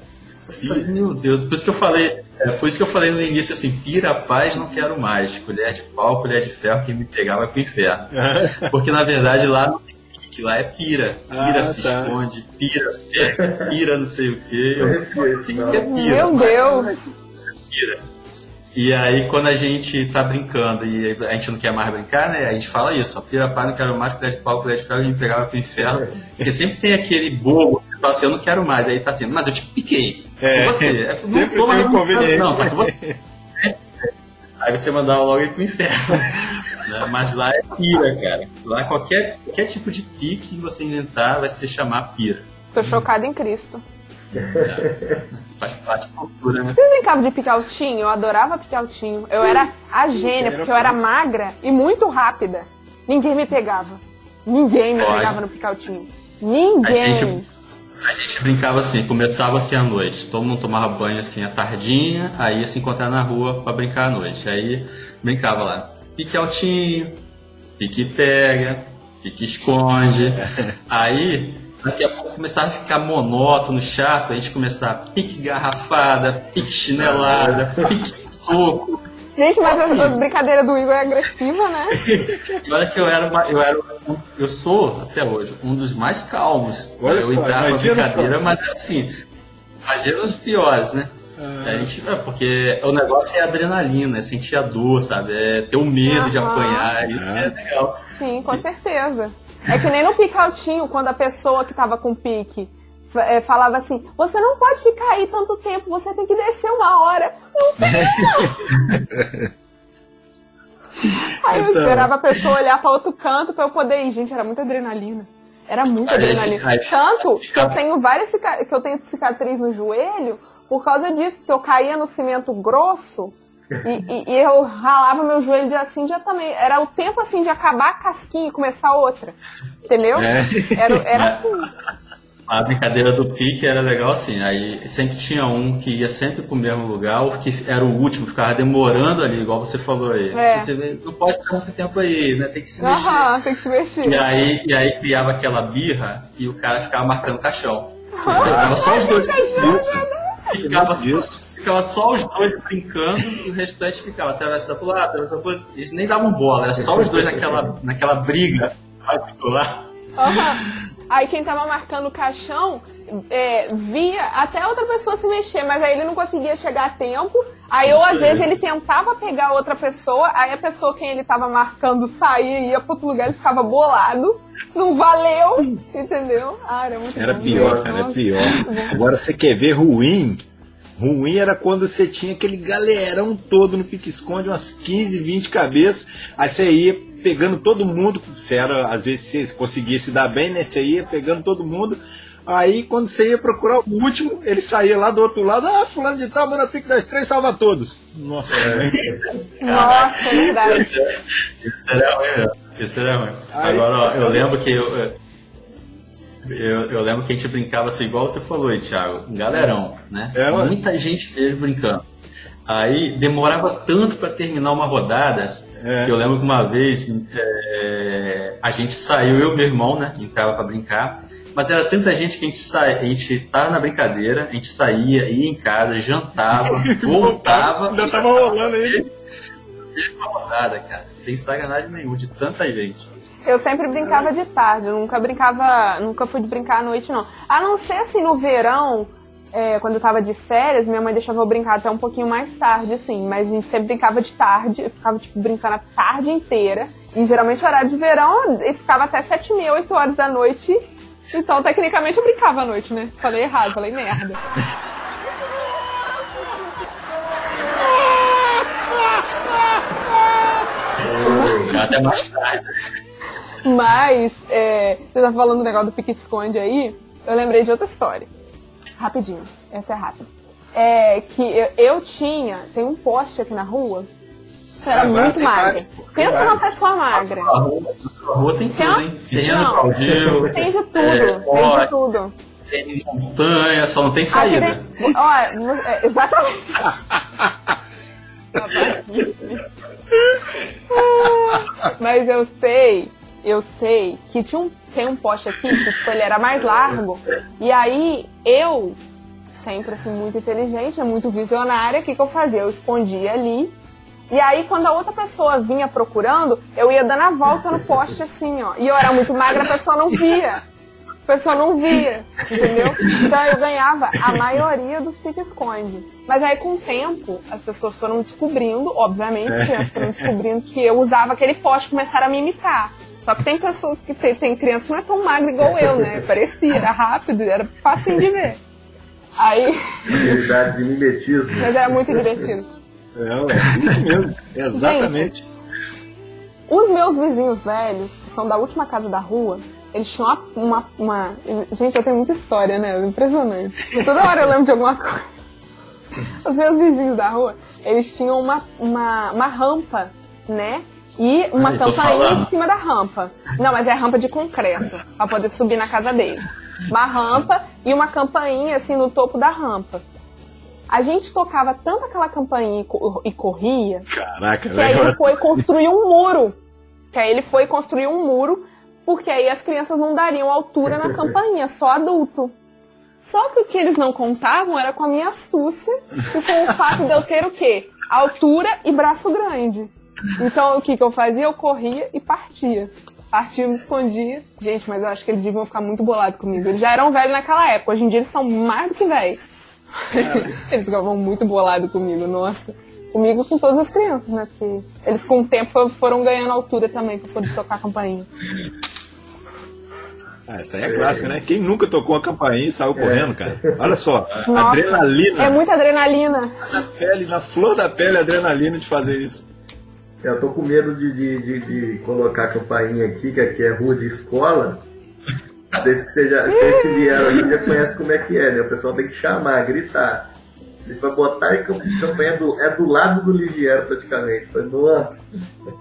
Meu Deus, por isso que eu falei, é, por isso que eu falei no início assim, pira paz não quero mais, colher de pau, colher de ferro, quem me pegar vai pro inferno. [laughs] Porque na verdade lá não tem pique, lá é pira. Pira Ah, se tá. esconde, pira, é, pira não sei o que. Eu, o que, é pira? Meu Mas- Deus! pira. E aí, quando a gente tá brincando e a gente não quer mais brincar, né? A gente fala isso, ó, pira pá, não quero mais, colher de pau, colher de ferro, gente pegava pro inferno. Porque sempre tem aquele bobo que fala assim, eu não quero mais. Aí tá assim, mas eu te piquei. É, E você? É, [laughs] não brincando, inconveniente. Não, mas você... [laughs] Aí você mandava logo ir pro inferno. [laughs] Né? Mas lá é pira, cara. Lá qualquer, qualquer tipo de pique que você inventar vai se chamar pira. Tô chocada em Cristo. Faz parte da cultura, né? Vocês brincavam de piqueutinho? Eu adorava piqueutinho. Eu era a gênia, porque eu era magra e muito rápida. Ninguém me pegava. Ninguém me Pode. pegava no piqueutinho. Ninguém. A gente- A gente brincava assim, começava assim à noite, todo mundo tomava banho assim à tardinha, aí ia se encontrar na rua pra brincar à noite. Aí brincava lá, pique altinho, pique pega, pique esconde. [laughs] Aí daqui a pouco começava a ficar monótono, chato, a gente começava pique garrafada, pique chinelada, pique soco. Gente, mas Assim. a, a brincadeira do Igor é agressiva, né? E [laughs] olha que eu era, uma- eu era, um- eu sou até hoje um dos mais calmos. Olha eu entrava na brincadeira, mas assim, imagina os piores, né? Ah. A gente, é, porque o negócio é adrenalina, é sentir a dor, sabe? É ter o medo de Aham. apanhar, isso Ah. que é legal. Sim, com certeza. É que nem no picautinho, quando a pessoa que tava com pique é, falava assim: Você não pode ficar aí tanto tempo, você tem que descer uma hora. Não tem. [laughs] Aí eu Então. esperava a pessoa olhar pra outro canto pra eu poder ir. Gente, era muita adrenalina. Era muita adrenalina. aí Tanto que eu tenho várias que eu tenho cicatriz no joelho por causa disso, porque eu caía no cimento grosso e, e- e eu ralava meu joelho de assim já também. Era o tempo assim de acabar a casquinha e começar outra. Entendeu? É. Era, era [laughs] assim. A brincadeira do pique era legal assim, aí sempre tinha um que ia sempre pro mesmo lugar, o que era o último, ficava demorando ali, igual você falou aí. É. Você não pode ficar muito tempo aí, né? Tem que se mexer. Aham, tem que se mexer. E aí, e aí criava aquela birra e o cara ficava marcando caixão. Ficava só os dois. Ficava só, ficava só os dois brincando e o restante ficava atravessando pro lado, atravessando pro outro. Eles nem davam bola, era só os dois naquela, naquela briga particular. Aham. Aí quem tava marcando o caixão é, via até outra pessoa se mexer, mas aí ele não conseguia chegar a tempo. Aí ou às vezes ele tentava pegar outra pessoa, aí a pessoa quem ele tava marcando saía e ia pro outro lugar, ele ficava bolado. Não valeu, entendeu? Ah, era muito Era bom. pior, cara, era pior. Agora você quer ver ruim? Ruim era quando você tinha aquele galerão todo no pique-esconde, umas 15, 20 cabeças, aí você ia pegando todo mundo, você era, às vezes você conseguia se dar bem, né? Você ia pegando todo mundo, aí quando você ia procurar o último, ele saía lá do outro lado, ah, fulano de tal, manda pique das três, salva todos. Nossa, [laughs] Nossa, é verdade. Isso era ruim, mesmo. Isso era ruim. Aí- Agora, ó, eu lembro que eu, eu, eu lembro que a gente brincava assim, igual você falou aí, Thiago, um galerão, né? É. Muita gente mesmo brincando. Aí demorava tanto para terminar uma rodada É. que eu lembro que uma vez é, a gente saiu, eu e meu irmão, né? Entrava para brincar. Mas era tanta gente que a gente saía, a gente tava na brincadeira, a gente saía, ia em casa, jantava, [laughs] voltava. Ainda tava rolando aí. uma rodada, cara, sem sacanagem nenhuma, de tanta gente. Eu sempre brincava de tarde, eu nunca brincava, nunca fui de brincar à noite, não. A não ser assim no verão, é, quando eu tava de férias, minha mãe deixava eu brincar até um pouquinho mais tarde, assim, mas a gente sempre brincava de tarde, eu ficava, tipo, brincando a tarde inteira. E geralmente horário de verão, e ficava até sete e meia, oito horas da noite. Então, tecnicamente, eu brincava à noite, né? Falei errado, falei merda. Até mais tarde. Mas, é, você tá falando do negócio do pique-esconde aí, eu lembrei de outra história. Rapidinho, essa é rápida. É que eu, eu tinha, tem um poste aqui na rua, que era Ah, vai, muito tem magra. vários, tem Pensa numa pessoa magra. A rua, a rua tem Tem tudo, hein? Terreno Não, baldio, Tem de tudo, é, tem de ó, tudo. tem montanha, só não tem saída. tem- Ó, é, exatamente. [laughs] Babaquice. Mas eu sei, eu sei que tinha um, tem um poste aqui que tipo, ele era mais largo. E aí eu, sempre assim, muito inteligente, muito visionária, o que, que eu fazia? Eu escondia ali. E aí, quando a outra pessoa vinha procurando, eu ia dando a volta no poste assim, ó. E eu era muito magra, a pessoa não via. A pessoa não via, entendeu? Então eu ganhava a maioria dos pique-esconde. Mas aí com o tempo, as pessoas foram descobrindo, obviamente, as foram descobrindo que eu usava aquele poste e começaram a me imitar. Só que tem pessoas que tem, tem criança que não é tão magra igual eu, né? Parecia, era rápido, era fácil de ver. Aí, Habilidade de mimetismo. mas era muito divertido. É, ué, isso mesmo. Exatamente. Os meus vizinhos velhos, que são da última casa da rua, eles tinham uma. uma, uma- Gente, eu tenho muita história, né? Impressionante. Toda hora eu lembro de alguma coisa. Os meus vizinhos da rua, eles tinham uma, uma, uma rampa, né? E uma Ai, em cima da rampa. Não, mas é rampa de concreto, pra poder subir na casa dele. Uma rampa e uma campainha assim no topo da rampa. A gente tocava tanto aquela campainha e co- e corria Caraca, que aí velho. ele foi construir um muro. Que aí ele foi construir um muro, porque aí as crianças não dariam altura na campainha, só adulto. Só que o que eles não contavam era com a minha astúcia e com o fato de eu ter o quê? altura e braço grande. Então o que, que eu fazia? Eu corria e partia. Partia, me escondia. Gente, mas eu acho que eles deviam ficar muito bolados comigo. Eles já eram velhos naquela época. Hoje em dia eles são mais do que velhos. [laughs] eles ficavam muito bolados comigo, nossa. Comigo com todas as crianças, né? Porque eles com o tempo foram ganhando altura também pra poder tocar a campainha. Ah, essa aí é clássica, né? Quem nunca tocou a campainha e saiu correndo, cara? Olha só, Nossa, adrenalina. É muita adrenalina. Na pele, na flor da pele, a adrenalina de fazer isso. Eu tô com medo de, de, de, de colocar a campainha aqui, que aqui é rua de escola. Vocês que, já, vocês que vieram ali já conhecem como é que é, né? O pessoal tem que chamar, gritar. Ele vai botar em camp- campanha do, é do lado do Ligiero praticamente. Falei, Nossa,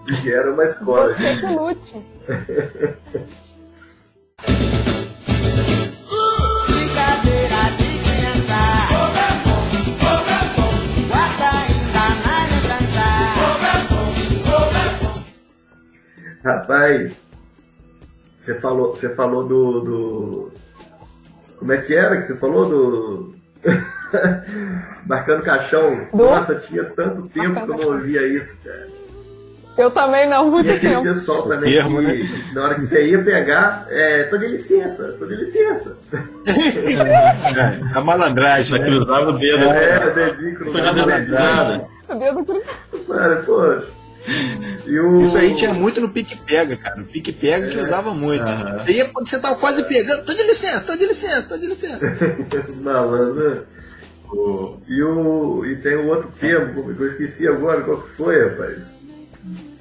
Ligiero é uma escola. Você que lute. [laughs] Rapaz, você falou, você falou do, do. Como é que era que você falou do. [laughs] Marcando caixão. Do? Nossa, tinha tanto tempo Marcando que eu não ouvia isso, cara. Eu também não, muito E aquele tempo. pessoal também termo, que, né? na hora que você ia pegar, é, tô de licença, tô de licença. É, a malandragem, né? cruzava o dedo. É, dedinho Não podia dar nada. O dedo cru- Mano, poxa. E o... Isso aí tinha muito no pique-pega, cara. No pique-pega que usava muito. Você ia quando você tava quase pegando. Tô de licença, tô de licença, tô de licença. [laughs] Os malandros, né? O- E, o, e tem o outro termo, que eu esqueci agora, qual que foi, rapaz?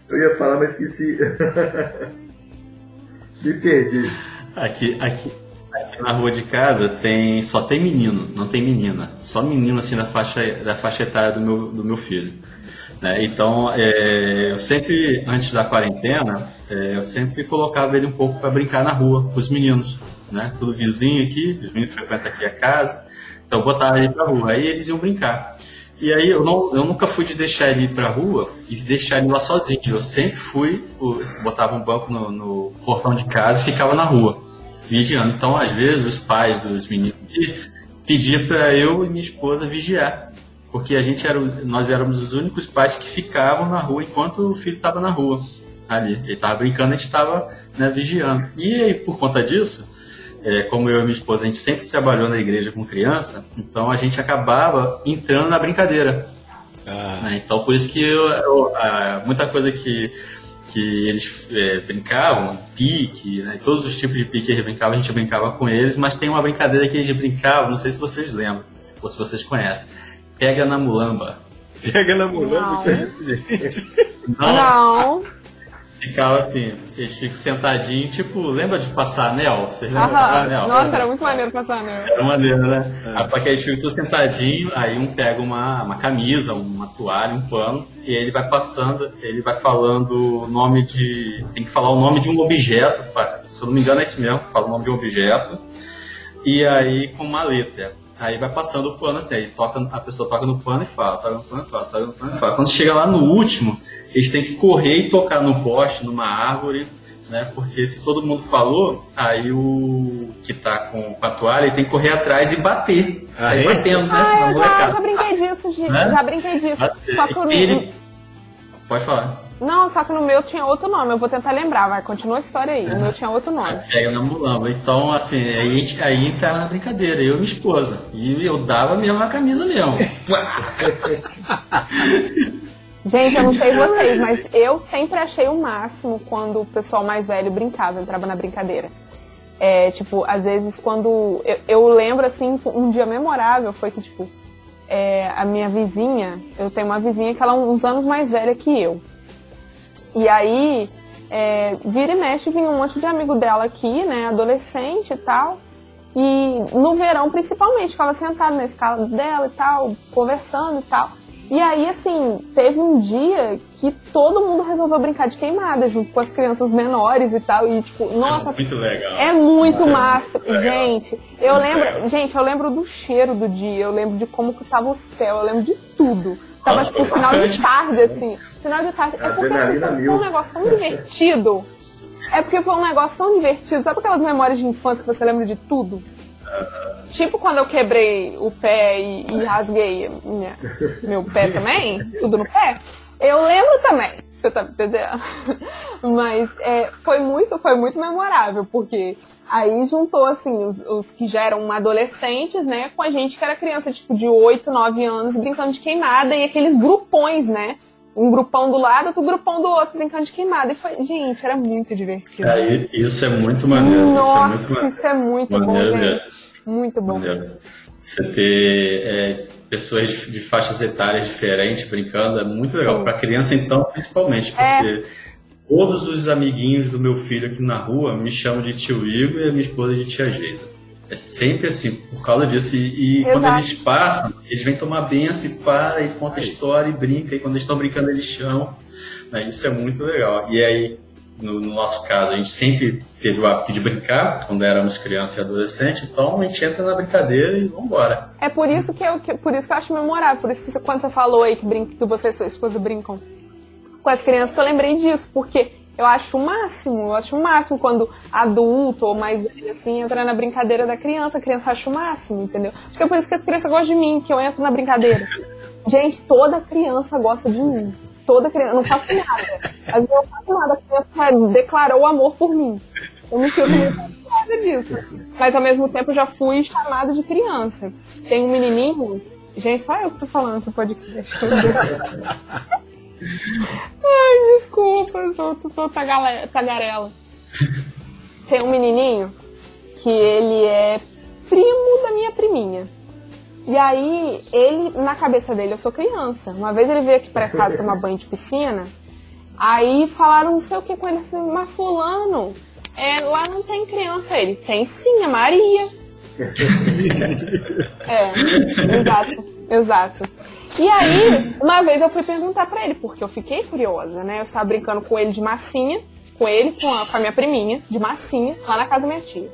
Eu ia falar, mas esqueci. [laughs] Me perdi. Aqui, aqui, aqui na rua de casa tem só tem menino, não tem menina. Só menino assim da faixa, da faixa etária do meu, do meu filho. Né? Então, é, eu sempre, antes da quarentena, é, eu sempre colocava ele um pouco para brincar na rua com os meninos. Né? Tudo vizinho aqui, os meninos frequentam aqui a casa. Então, eu botava ele pra rua. Aí eles iam brincar. E aí eu, não, eu nunca fui de deixar ele ir pra rua e deixar ele lá sozinho. Eu sempre fui, botava um banco no, no portão de casa e ficava na rua, vigiando. Então, às vezes, os pais dos meninos pediam para eu e minha esposa vigiar. Porque a gente era, nós éramos os únicos pais que ficavam na rua enquanto o filho estava na rua. Ali. Ele estava brincando, a gente estava né, vigiando. E aí, por conta disso, é, como eu e minha esposa, a gente sempre trabalhou na igreja com criança, então a gente acabava entrando na brincadeira. Ah, né? Então por isso que eu, eu- a- muita coisa que, que eles é, brincavam, pique, né? todos os tipos de pique que eles brincavam, a gente brincava com eles, mas tem uma brincadeira que eles brincavam, não sei se vocês lembram, ou se vocês conhecem. Pega na mulamba. pega na mulamba, Não. que é isso, gente? Não. Ficava assim, eles ficam sentadinhos, tipo, lembra de passar anel? Vocês lembram de passar anel? Nossa, era muito maneiro passar, né? Era maneiro, né? Aí, Porque eles ficam todos sentadinhos, aí um pega uma, uma camisa, uma toalha, um pano, e ele vai passando, ele vai falando o nome de. Tem que falar o nome de um objeto, se eu não me engano é isso mesmo, fala o nome de um objeto, e aí com uma letra. Aí vai passando o pano assim, aí toca, a pessoa toca no pano e fala, toca no pano e fala, toca no pano e fala. Quando chega lá no último, eles têm que correr e tocar no poste, numa árvore, né? Porque se todo mundo falou, aí o que tá com, com a toalha ele tem que correr atrás e bater. Ah, sair é? batendo, né? Ah, eu já, já brinquei disso, Gi. Né? Já brinquei disso. Bater. Só o Ele- Pode falar. Não, só que no meu tinha outro nome. Eu vou tentar lembrar, vai. Continua a história aí. O meu tinha outro nome. Pega na mulamba. Então, assim, aí, a gente- aí entrava na brincadeira, eu e minha esposa. E eu dava mesmo a camisa mesmo. [laughs] Gente, eu não sei vocês, mas eu sempre achei o máximo quando o pessoal mais velho brincava, entrava na brincadeira. É, tipo, às vezes quando. Eu, eu lembro, assim, um dia memorável foi que, tipo, é, a minha vizinha, eu tenho uma vizinha que ela é uns anos mais velha que eu. E aí, é, vira e mexe, vinha um monte de amigo dela aqui, né, adolescente e tal. E no verão, principalmente, ficava sentado na escala dela e tal, conversando e tal. E aí, assim, teve um dia que todo mundo resolveu brincar de queimada junto com as crianças menores e tal. E, tipo, nossa, Muito legal. é muito massa. legal. Gente, eu Muito lembro, legal. gente, eu lembro do cheiro do dia, eu lembro de como que tava o céu, eu lembro de tudo. Tava Nossa, tipo final de tarde, assim. Final de tarde. É porque assim, foi um negócio tão divertido. É porque foi um negócio tão divertido. Sabe aquelas memórias de infância que você lembra de tudo? Tipo quando eu quebrei o pé e, e rasguei minha, meu pé também, tudo no pé. Eu lembro também, você tá entendendo? [laughs] Mas é, foi muito, foi muito memorável, porque aí juntou assim os, os, que já eram adolescentes, né, com a gente que era criança, tipo, de 8, 9 anos, brincando de queimada, e aqueles grupões, né? Um grupão do lado, outro grupão do outro, brincando de queimada. E foi, gente, era muito divertido. É, isso é muito maneiro. Nossa, isso é muito, isso é muito maneiro, bom, gente. Muito bom. Maneiro. Você ter é, pessoas de, faixas etárias diferentes brincando é muito legal. Para criança, então, principalmente, É. porque todos os amiguinhos do meu filho aqui na rua me chamam de tio Igor e a minha esposa de tia Geisa. É sempre assim, por causa disso. E, e quando eles passam, eles vêm tomar benção e para, e conta história e brinca. E quando eles estão brincando, eles chamam. Né? Isso é muito legal. E aí, no, no nosso caso, a gente sempre teve o hábito de brincar quando éramos criança e adolescente. Então a gente entra na brincadeira e vamos embora. É por isso que eu, que- por isso que eu acho memorável. Por isso que quando você falou aí que, brinca, que você e sua esposa brincam com as crianças, que eu lembrei disso. Porque eu acho o máximo, eu acho o máximo quando adulto ou mais velho assim entra na brincadeira da criança. A criança acha o máximo, entendeu? Acho que é por isso que as crianças gostam de mim, que eu entro na brincadeira. Gente, toda criança gosta de mim. Toda criança. Eu não faço nada. Às vezes eu não faço nada. A criança declarou amor por mim. Eu não sinto muito nada disso. Mas ao mesmo tempo eu já fui chamado de criança. Tem um menininho. Gente, só eu que tô falando esse podcast. [laughs] Ai, desculpa, eu sou, tô, tagarela. Tem um menininho que ele é primo da minha priminha. E aí, ele, na cabeça dele, eu sou criança. Uma vez ele veio aqui pra casa tomar banho de piscina. Aí falaram não sei o que com ele. Mas fulano, é, lá não tem criança. Ele, tem sim, a Maria. [laughs] é, exato, exato. E aí, uma vez eu fui perguntar pra ele, porque eu fiquei curiosa, né? Eu estava brincando com ele de massinha, com ele, com a, com a minha priminha, de massinha, lá na casa da minha tia.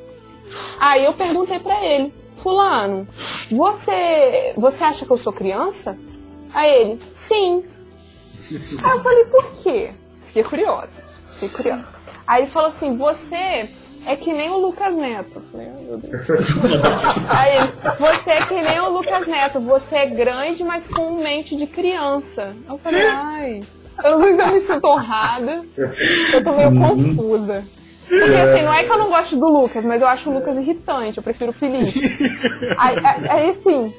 Aí eu perguntei pra ele, fulano, você, você acha que eu sou criança? Aí ele, sim. Aí eu falei, por quê? Fiquei curiosa, fiquei curiosa. Aí ele falou assim, você é que nem o Lucas Neto. Eu falei, ai meu Deus. Aí ele, você é que nem o Lucas Neto, você é grande, mas com mente de criança. Eu falei, ai, eu não sei se eu me sinto honrada, eu tô meio confusa. Porque assim, não é que eu não gosto do Lucas, mas eu acho o Lucas irritante, eu prefiro o Felipe. [laughs] Aí, aí, aí assim,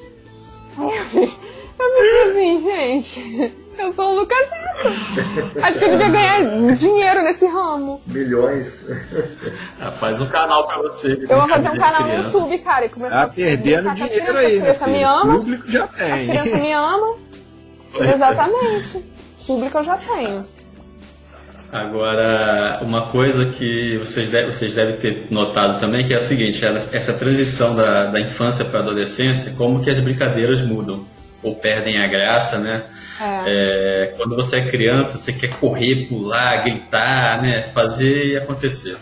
aí eu fiquei eu fiquei assim, gente, eu sou o Lucas Neto. Acho que eu devia ganhar dinheiro nesse ramo. Milhões. Ah, faz um canal pra você. Eu vou fazer um canal no. YouTube, cara, e começar Tá perdendo a com dinheiro as aí, crianças. A criança me ama, O público já as tem. crianças me amam. [laughs] Exatamente. Público eu já tenho. Agora, uma coisa que vocês, deve- vocês devem ter notado também, que é o seguinte, essa transição da, da infância para a adolescência, como que as brincadeiras mudam, ou perdem a graça, né? É. É, quando você é criança, você quer correr, pular, gritar, né? Fazer e acontecer.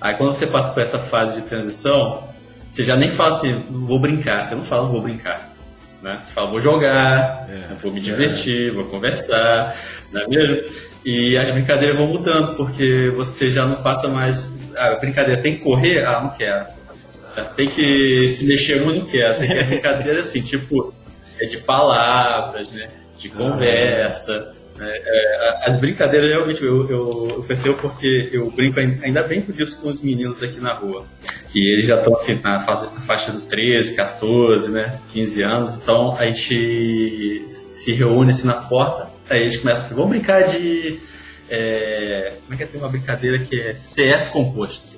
Aí quando você passa por essa fase de transição, você já nem fala assim, vou brincar, você não fala vou brincar. Né? Você fala, vou jogar, É. vou me divertir, vou conversar, não é mesmo? E as brincadeiras vão mudando, porque você já não passa mais. Ah, brincadeira, tem que correr? Ah, não quero. Tem que se mexer, eu não quero. Você quer brincadeira assim, tipo, é de palavras, né? De conversa. né? É, as brincadeiras realmente eu, eu, eu percebo porque eu brinco, ain- ainda brinco disso com os meninos aqui na rua. E eles já estão assim na faixa, na faixa do 13, 14, né? 15 anos. Então a gente se reúne assim na porta, aí eles começam assim, vamos brincar de. é, como é que é? Tem uma brincadeira que é CS composto.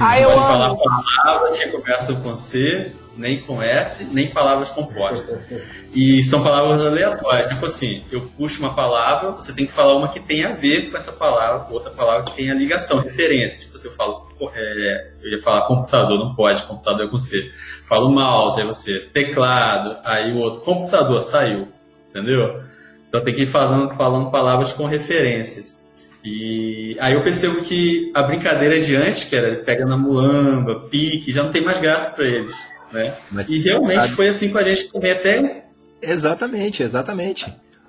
Ah, eu Pode falar palavras que começam com C, nem com S, nem palavras compostas. [laughs] E são palavras aleatórias. Tipo assim, eu puxo uma palavra, você tem que falar uma que tem a ver com essa palavra, outra palavra que tem a ligação, referência. Tipo, se eu falo, é, eu ia falar computador, não pode, computador é com C. Falo mouse, aí você, teclado, aí o outro, computador, saiu. Entendeu? Então tem que ir falando, falando palavras com referências. E aí eu percebo que a brincadeira de antes, que era pega na muamba, pique, já não tem mais graça para eles. Né? Mas E realmente a- foi assim com a gente também, até Exatamente, exatamente.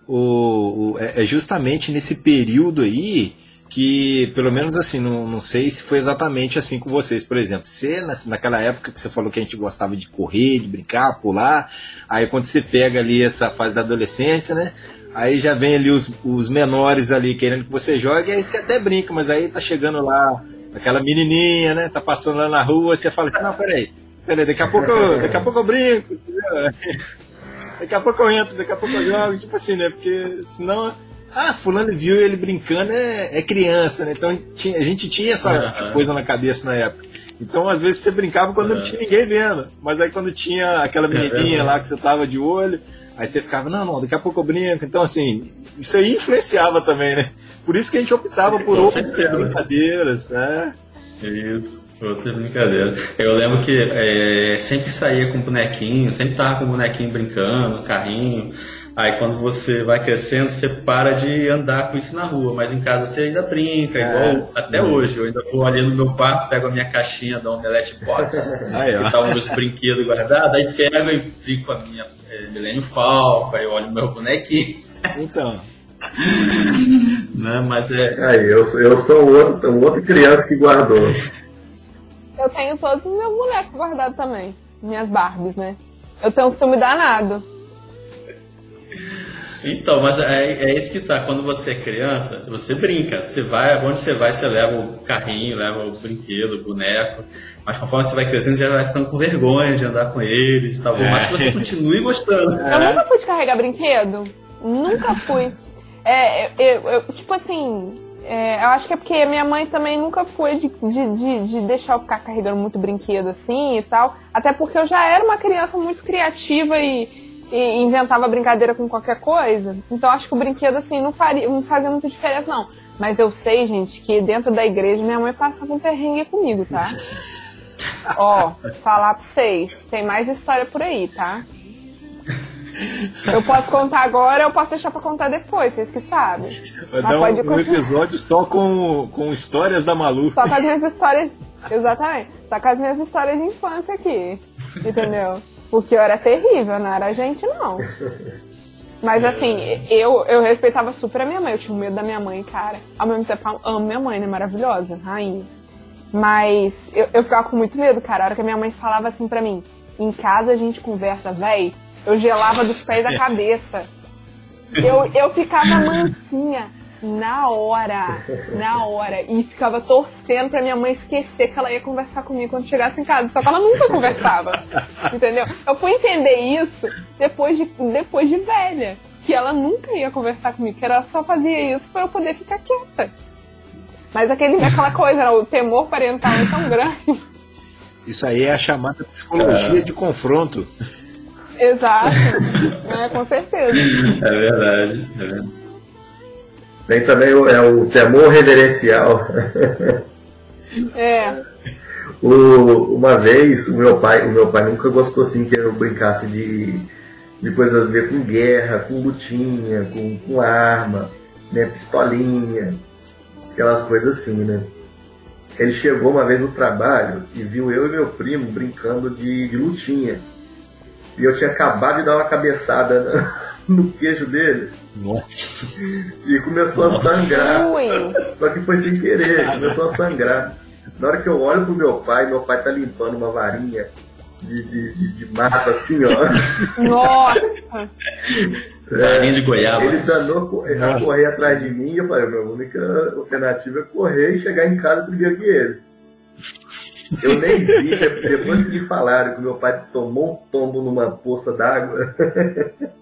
O, o- é é justamente nesse período aí que, pelo menos assim, não, não sei se foi exatamente assim com vocês, por exemplo. Você, naquela época que você falou que a gente gostava de correr, de brincar, pular, aí quando você pega ali essa fase da adolescência, né? Aí já vem ali os, os menores ali querendo que você jogue, aí você até brinca, mas aí tá chegando lá aquela menininha, né? Tá passando lá na rua, você fala assim, não, peraí, peraí, daqui a pouco, eu, daqui a pouco eu brinco, entendeu? [laughs] Daqui a pouco eu entro, daqui a pouco eu jogo, tipo assim, né? Porque senão ah, fulano viu ele brincando, é, é criança, né? Então tinha, a gente tinha essa, uhum. essa, coisa na cabeça na época. Então, às vezes, você brincava quando uhum. não tinha ninguém vendo. Mas aí quando tinha aquela é menininha é lá que você tava de olho, aí você ficava, não, não, daqui a pouco eu brinco. Então, assim, isso aí influenciava também, né? Por isso que a gente optava por outras brincadeiras, né? Isso. Outra brincadeira. Eu lembro que é, sempre saía com bonequinho, sempre tava com bonequinho brincando, carrinho. Aí quando você vai crescendo, você para de andar com isso na rua, mas em casa você ainda brinca, é, igual até hoje. Eu ainda vou ali no meu quarto, pego a minha caixinha da Omelette Box, [laughs] aí, que tá os meus brinquedos guardados, aí pego e brinco a minha é, Milênio Falco, aí olho meu bonequinho. Então. [laughs] né, mas é. Aí, eu, eu sou outro, um outra criança que guardou. Eu tenho todos os meus bonecos guardados também. Minhas Barbies, né? Eu tenho um ciúme danado. Então, mas é, é isso que tá. Quando você é criança, você brinca. Você vai, onde você vai, você leva o carrinho, leva o brinquedo, o boneco. Mas conforme você vai crescendo, já vai ficando com vergonha de andar com eles e tal. É. Mas você continue gostando. [laughs] Eu nunca fui de carregar brinquedo. Nunca fui. É, eu, eu, tipo assim, é, eu acho que é porque a minha mãe também nunca foi de, de, de, de, deixar eu ficar carregando muito brinquedo assim e tal. Até porque eu já era uma criança muito criativa e, e inventava brincadeira com qualquer coisa. Então acho que o brinquedo, assim, não, faria, não fazia muita diferença, não. Mas eu sei, gente, que dentro da igreja minha mãe passava um perrengue comigo, tá? [laughs] Ó, falar pra vocês, tem mais história por aí, tá? Eu posso contar agora, eu posso deixar pra contar depois, vocês que sabem. Vai dar um, um, episódio só com, com histórias da Malu. Só com as minhas histórias. Exatamente. Só com as minhas histórias de infância aqui. Entendeu? Porque eu era terrível, não era gente, não. Mas assim, eu, eu respeitava super a minha mãe, eu tinha medo da minha mãe, cara. Ao mesmo tempo, eu amo minha mãe, né? Maravilhosa, rainha. Mas eu, eu ficava com muito medo, cara. A hora que a minha mãe falava assim pra mim, em casa a gente conversa, véi, eu gelava dos pés da cabeça. Eu, eu ficava mansinha na hora, na hora. E ficava torcendo pra minha mãe esquecer que ela ia conversar comigo quando chegasse em casa. Só que ela nunca conversava. Entendeu? Eu fui entender isso depois de, depois de velha. Que ela nunca ia conversar comigo, que ela só fazia isso pra eu poder ficar quieta. Mas aquele, aquela coisa, o temor parental é tão grande. Isso aí é a chamada psicologia é. de confronto. Exato, é, com certeza. É verdade, é verdade. Tem também o, é, o temor reverencial. É. O, uma vez, o meu pai, o meu pai nunca gostou assim que eu brincasse de, de coisas a ver com guerra, com lutinha, com, com arma, né, pistolinha, aquelas coisas assim, né? Ele chegou uma vez no trabalho e viu eu e meu primo brincando de, de lutinha. E eu tinha acabado de dar uma cabeçada [laughs] no queijo dele. Nossa. E começou Nossa. a sangrar. Só que foi sem querer, começou a sangrar. Na hora que eu olho pro meu pai, meu pai tá limpando uma varinha de, de, de, de mata assim, ó. Nossa! [laughs] É, varinha de goiaba. Ele danou a correr atrás de mim e eu falei, minha única alternativa é correr e chegar em casa primeiro que ele. Eu nem vi, [laughs] depois que me falaram que meu pai tomou um tombo numa poça d'água. [laughs]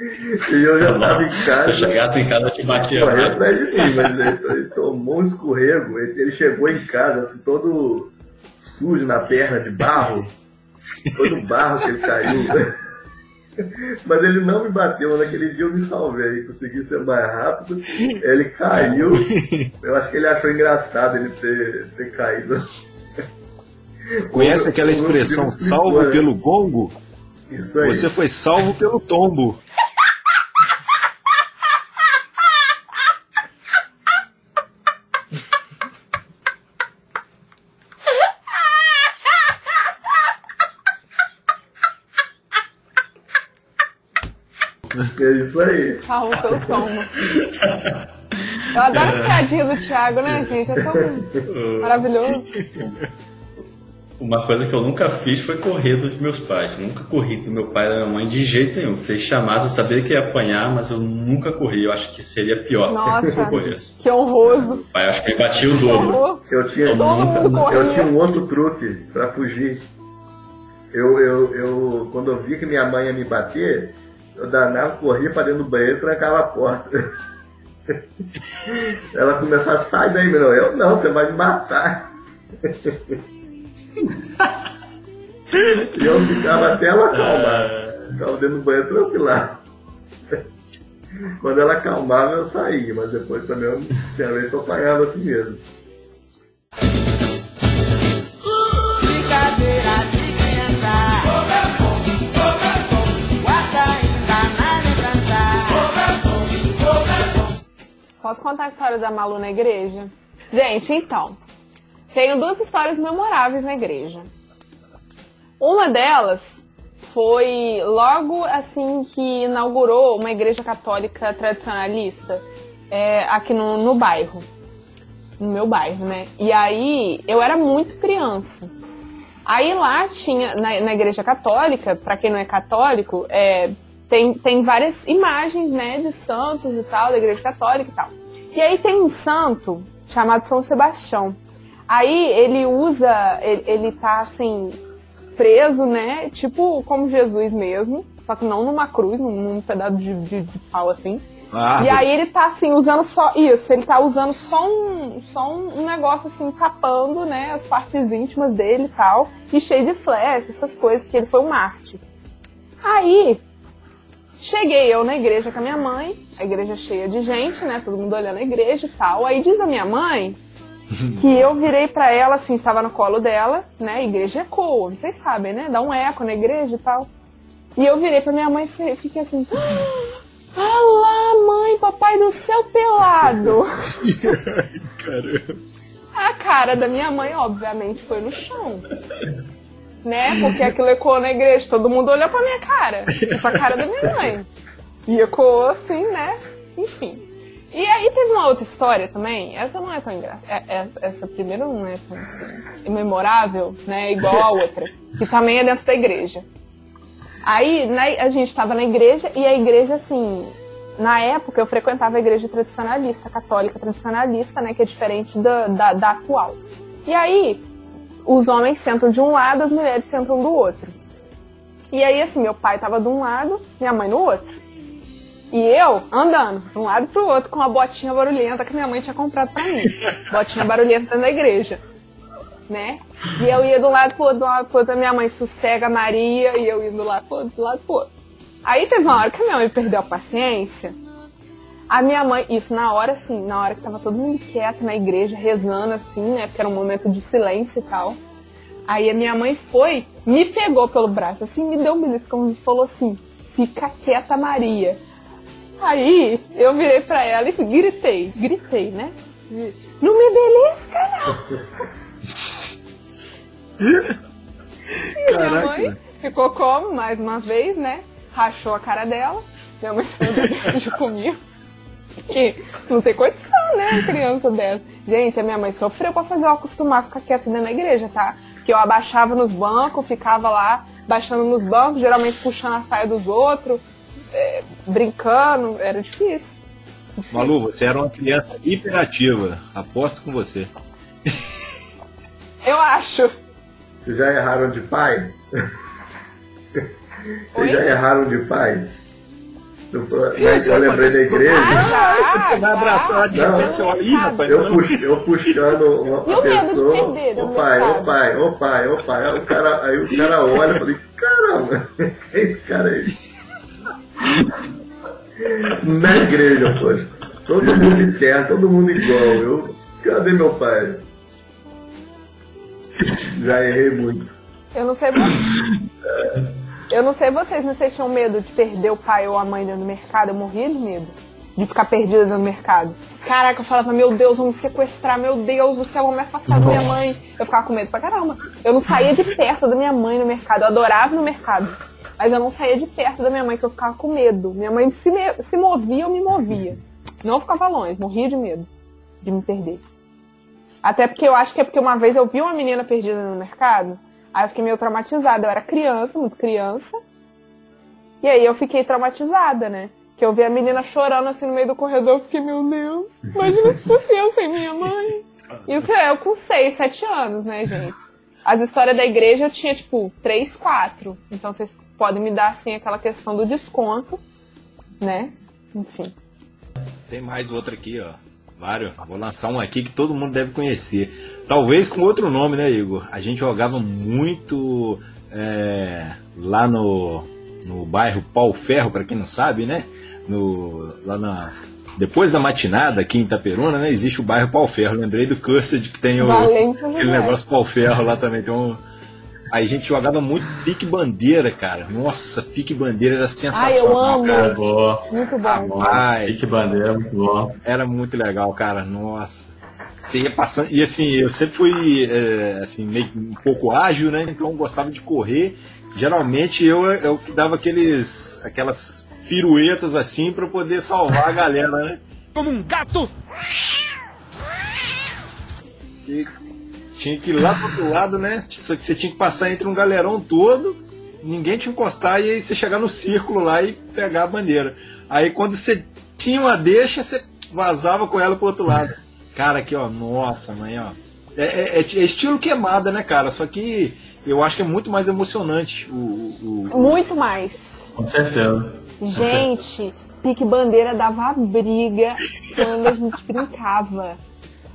e eu já estava em casa. Se chegasse em casa, eu te batia. Correu atrás de mim, mas ele, ele, tomou um escorrego. Ele, ele, chegou em casa, assim, todo sujo na perna de barro. Todo barro que ele caiu. [laughs] [laughs] Mas ele não me bateu, naquele dia eu me salvei, consegui ser mais rápido. Ele caiu. [laughs] Eu acho que ele achou engraçado ele ter, ter caído. Conhece aquela expressão salvo pelo gongo? Isso aí. Você foi salvo pelo tombo. É isso aí. Salvo pelo tombo. Eu adoro as piadinhas do Thiago, né, gente? É tão [laughs] maravilhoso. Uma coisa que eu nunca fiz foi correr dos meus pais. Nunca corri do meu pai e da minha mãe de jeito nenhum. Se eles chamassem, eu sabia que ia apanhar, mas eu nunca corri. Eu acho que seria pior Nossa, que eu corresse. que horroroso. O pai acho que me batia o dobro. Eu tinha, Todo mundo eu tinha um outro truque pra fugir. Eu, eu, eu, quando eu vi que minha mãe ia me bater, eu danava, corria pra dentro do banheiro e trancava a porta. [laughs] Ela começava a sair daí, meu. Eu não, você vai me matar. [laughs] e eu ficava até ela acalmar. Ficava dentro do banheiro tranquila. Quando ela acalmava, eu saía, mas depois também eu, tinha vez que eu apanhava assim mesmo. Posso contar a história da Malu na igreja? Gente, então. Tenho duas histórias memoráveis na igreja. Uma delas foi logo assim que inaugurou uma igreja católica tradicionalista é, aqui no, no bairro. No meu bairro, né? E aí eu era muito criança. Aí lá tinha, na, na igreja católica, pra quem não é católico, é, tem, tem várias imagens, né, de santos e tal, da igreja católica e tal. E aí tem um santo chamado São Sebastião. Aí ele usa, ele, ele tá assim, preso, né, tipo como Jesus mesmo, só que não numa cruz, num, num pedaço de, de, de pau assim. Ah, E aí ele tá assim, usando só isso, ele tá usando só um, só um negócio assim, tapando, né, as partes íntimas dele e tal, e cheio de flecha, essas coisas, que ele foi um Marte. Aí, cheguei eu na igreja com a minha mãe, a igreja cheia de gente, né, todo mundo olhando a igreja e tal. Aí diz a minha mãe [laughs] que eu virei pra ela, assim, estava no colo dela, né, a igreja ecoa, vocês sabem, né, dá um eco na igreja e tal. E eu virei pra minha mãe e fi- fiquei assim... [gasps] Ah lá, mãe, papai do céu pelado. [laughs] Caramba. A cara da minha mãe, obviamente, foi no chão. Né? Porque aquilo ecoou na igreja, todo mundo olhou pra minha cara. Pra cara da minha mãe. E ecoou assim, né? Enfim. E aí teve uma outra história também. Essa não é tão engraçada. Essa, essa primeira não é tão assim, memorável, né? Igual a outra. Que também é dentro da igreja. Aí né, a gente estava na igreja e a igreja, assim, na época eu frequentava a igreja tradicionalista, católica tradicionalista, né? Que é diferente da, da, da atual. E aí, os homens sentam de um lado, as mulheres sentam do outro. E aí, assim, meu pai tava de um lado, minha mãe no outro. E eu andando de um lado pro outro com uma botinha barulhenta que minha mãe tinha comprado pra mim. [laughs] Botinha barulhenta dentro da igreja. Né? E eu ia de um lado pro outro, um lado pro outro, a minha mãe sossega a Maria, e eu ia do lado pro outro, do lado pro outro. Aí teve uma hora que a minha mãe perdeu a paciência. A minha mãe, isso na hora assim, na hora que tava todo mundo quieto na igreja, rezando assim, né? Porque era um momento de silêncio e tal. Aí a minha mãe foi, me pegou pelo braço, assim, me deu um beliscão e falou assim: fica quieta, Maria. Aí eu virei pra ela e gritei, gritei, né? Não me belisca, não! E minha Caraca. mãe ficou como, mais uma vez, né? Rachou a cara dela. Minha mãe saiu da igreja comigo. Que não tem condição, né? Uma criança dessa. Gente, a minha mãe sofreu pra fazer eu acostumar a ficar quieta dentro da igreja, tá? Que eu abaixava nos bancos, ficava lá, baixando nos bancos, geralmente puxando a saia dos outros, é, brincando. Era difícil. Malu, você era uma criança hiperativa. Aposto com você. Eu acho. Vocês já erraram de pai? Vocês Oi? já erraram de pai? Eu, Isso, eu lembrei da igreja. Ah, você vai abraçar de Não. repente, você olha, ih, rapaz, Eu, pux, eu puxando uma E pessoa. Ô pai, ô pai, ô pai, ô pai. Aí o cara, aí o cara olha e fala, caramba, quem [laughs] é esse cara aí? Na igreja, poxa. Todo mundo terra, todo mundo igual. Eu, cadê meu pai? Já errei muito. Eu não sei vocês. Eu não sei vocês, mas vocês tinham medo de perder o pai ou a mãe dentro do mercado? Eu morria de medo de ficar perdida dentro do mercado. Caraca, eu falava, meu Deus, vão me sequestrar, meu Deus do céu, vão me afastar da minha mãe. Eu ficava com medo pra caramba. Eu não saía de perto da minha mãe no mercado. Eu adorava no mercado. Mas eu não saía de perto da minha mãe, que eu ficava com medo. Minha mãe se, me- se movia, eu me movia. Não ficava longe, morria de medo de me perder. Até porque eu acho que é porque uma vez eu vi uma menina perdida no mercado, aí eu fiquei meio traumatizada. Eu era criança, muito criança. E aí eu fiquei traumatizada, né? Que eu vi a menina chorando assim no meio do corredor, eu fiquei, meu Deus, imagina se fosse eu sem minha mãe. Isso é eu com 6, 7 anos, né, gente? As histórias da igreja eu tinha, tipo, 3, 4. Então vocês podem me dar, assim, aquela questão do desconto, né? Enfim. Tem mais outra aqui, ó. Vários. Vou lançar um aqui que todo mundo deve conhecer. Talvez com outro nome, né, Igor? A gente jogava muito é, lá no, no bairro Pau Ferro, para quem não sabe, né? No, lá na, depois da matinada aqui em Itaperuna, né? Existe o bairro Pau Ferro. Lembrei do Cursed que tem o, aquele negócio Pau Ferro lá também. Tem um, Aí a gente jogava muito pique bandeira, cara. Nossa, pique bandeira era sensacional. Ai, eu amo. Cara, boa. Muito bom. Rapaz, Pique bandeira, muito bom. era muito legal, cara. Nossa. Você ia passando. E assim, eu sempre fui é, assim, meio um pouco ágil, né? Então eu gostava de correr. Geralmente eu, eu que dava aqueles. aquelas piruetas assim pra poder salvar a galera, né? Como um gato! E tinha que ir lá pro outro lado, né? Só que você tinha que passar entre um galerão todo, ninguém te encostar e aí você chegar no círculo lá e pegar a bandeira. Aí quando você tinha uma deixa, você vazava com ela pro outro lado. Cara, aqui ó, nossa, mãe, ó. É, é- é- é estilo queimada, né, cara? Só que eu acho que é muito mais emocionante o. o- o- Muito mais. Com certeza. Gente, pique bandeira dava briga quando a gente brincava.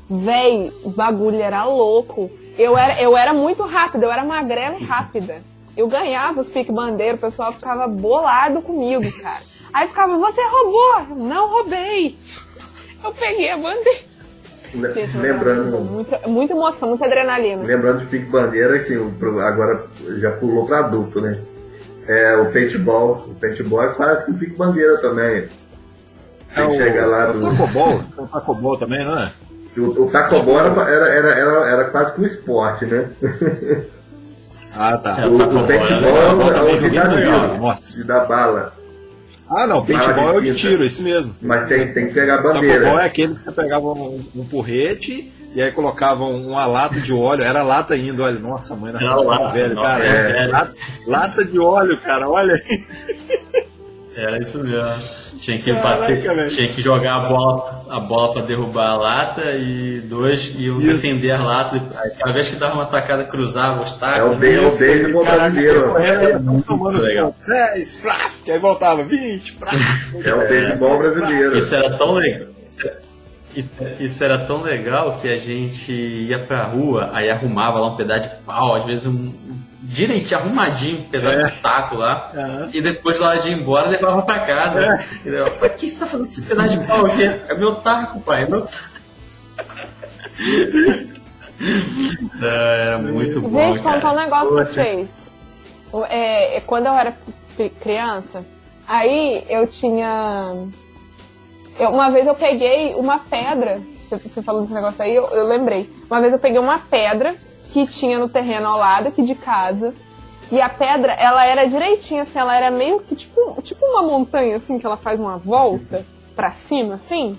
Véi, o bagulho era louco. Eu era, eu era muito rápida, eu era magrela e rápida. Eu ganhava os pique bandeira, o pessoal ficava bolado comigo, cara. Aí ficava, você roubou! Não roubei! Eu peguei a bandeira. Gente, Lembrando, Muita, muita emoção, muita adrenalina. lembrando de pique bandeira, assim, o agora já pulou para adulto, né? É, o paintball, o paintball é quase que um pique bandeira também. é o, chega lá é o do- Tacobol. É o Tacobol também, não é? O, o tacobol era, era, era, era, quase que um esporte, né? Ah, tá. É, O, o o tacobol paintball era- é o de dar legal. tiro, Nossa. de dar bala. Ah, não, paintball é o de tiro, esse mesmo. Mas tem, tem que pegar a Tacobol bandeira. é aquele que você pegava um, um porrete e aí colocava um- uma lata de óleo, era lata ainda, olha, nossa mãe, na lata, velho, nossa, cara. é lata, lata de óleo, cara, olha. Era isso mesmo. Tinha que Caraca, bater, velho. tinha que jogar a bola, a bola pra derrubar a lata e dois iam Isso. defender a lata. Aí, cada vez que dava uma tacada, cruzava os É o tacos. bem- é o Isso, beisebol caraca, brasileiro. Era, ia Muito tomando legal. pontos, 10, plaf, que aí voltava 20, plaf. É o beisebol brasileiro. Isso era tão legal. Isso, isso era tão legal que a gente ia pra rua, aí arrumava lá um pedaço de pau, às vezes um. Direitinho, arrumadinho, um pedaço É. de taco lá. Aham. E depois lá de ir embora levava pra casa. Entendeu? O que você tá fazendo com esse pedaço de pau aqui? É meu taco, pai. É meu taco. [laughs] É, era muito bom. Gente, cara. contar um negócio pra Poxa. vocês. O- É, é, quando eu era criança, aí eu tinha. eu- uma vez eu peguei uma pedra. Você, você falou desse negócio aí, eu, eu lembrei. Uma vez eu peguei uma pedra que tinha no terreno ao lado aqui de casa. E a pedra, ela era direitinha, assim, ela era meio que tipo, tipo uma montanha, assim, que ela faz uma volta pra cima, assim.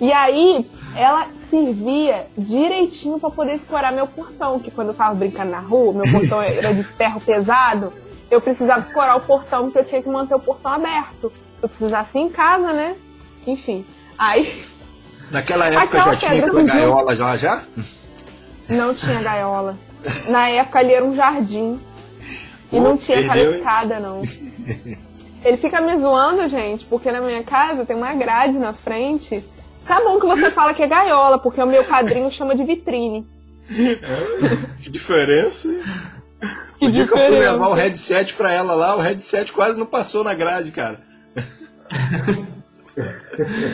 E aí, ela servia direitinho pra poder escorar meu portão, que quando eu tava brincando na rua, meu portão [laughs] era de ferro pesado, eu precisava escorar o portão porque eu tinha que manter o portão aberto. Eu precisasse ir em casa, né? Enfim. Aí Naquela época Aquela já tinha aquela gaiola já, já? Não tinha gaiola. Na época ali era um jardim. E Pô, não tinha aquela perdeu, escada, não. Ele fica me zoando, gente, porque na minha casa tem uma grade na frente. Tá bom que você fala que é gaiola, porque o meu padrinho chama de vitrine. Que diferença. hein? Que o dia que eu fui levar o headset pra ela lá, o headset quase não passou na grade, cara.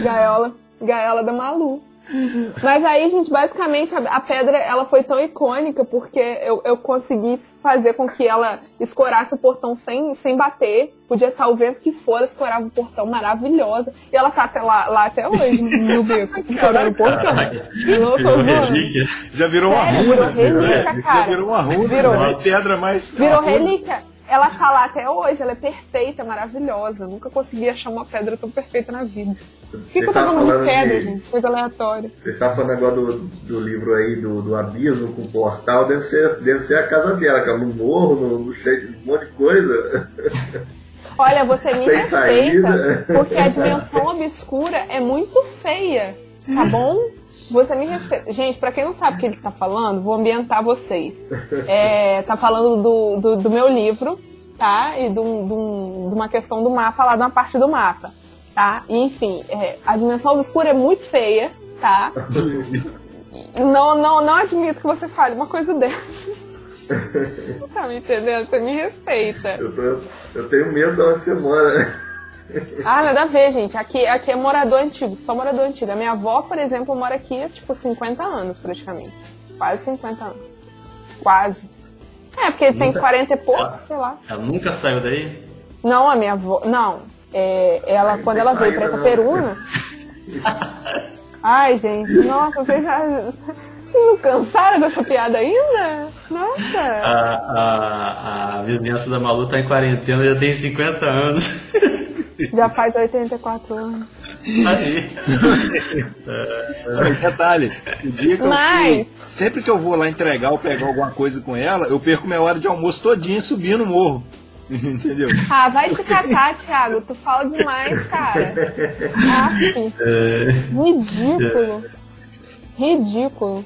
Gaiola, gaiola da Malu. Mas aí, gente, basicamente a, a pedra ela foi tão icônica porque eu, eu consegui fazer com que ela escorasse o portão sem, sem bater. Podia estar o vento que for, escorava o portão maravilhosa. E ela tá até lá, lá até hoje, no beco, escorando o portão. Relíquia. Já virou uma Sério, runa. virou relíquia, né? cara. Já virou uma runa. Virou. É pedra, mas. Virou uma relíquia. Ela tá lá até hoje, ela é perfeita, maravilhosa. Nunca consegui achar uma pedra tão perfeita na vida. Por que, que eu tô falando de queda, gente? Coisa aleatória. Você está falando agora do, do livro aí, do, do abismo com o portal, deve ser, deve ser a casa dela, que é no morro, no, no cheio de um monte de coisa. [laughs] Olha, você me Sem respeita, saída. porque a dimensão obscura é muito feia, tá bom? Você me respeita. Gente, pra quem não sabe o que ele tá falando, vou ambientar vocês. É, tá falando do, do, do meu livro, tá? E de de um- de uma questão do mapa lá, de uma parte do mapa, tá? E, enfim, é, a dimensão obscura é muito feia, tá? Não, não, não admito que você fale uma coisa dessa. [laughs] Tá me entendendo? Você me respeita. Eu, tô- eu tenho medo de onde você mora. Ah, nada a ver, gente. Aqui, aqui é morador antigo, só morador antigo. A minha avó, por exemplo, mora aqui há, tipo, 50 anos, praticamente. Quase 50 anos. Quase. É, porque ele tem 40 e poucos, sei lá. Ela nunca saiu daí? Não, a minha avó. Não. É, ela, quando ela veio não. Itaperuna. Ai, gente, nossa, vocês já. Vocês não cansaram dessa piada ainda? Nossa! A, a, a vizinhança da Malu tá em quarentena, já tem 50 anos. Já faz 84 anos. Aí. Detalhe, o dia que eu Mas- fui, sempre que eu vou lá entregar ou pegar alguma coisa com ela, eu perco minha hora de almoço todinha subindo o morro. [laughs] Entendeu? Ah, vai te catar, Thiago. Tu fala demais, cara. [laughs] Ah, sim. Ridículo. Ridículo.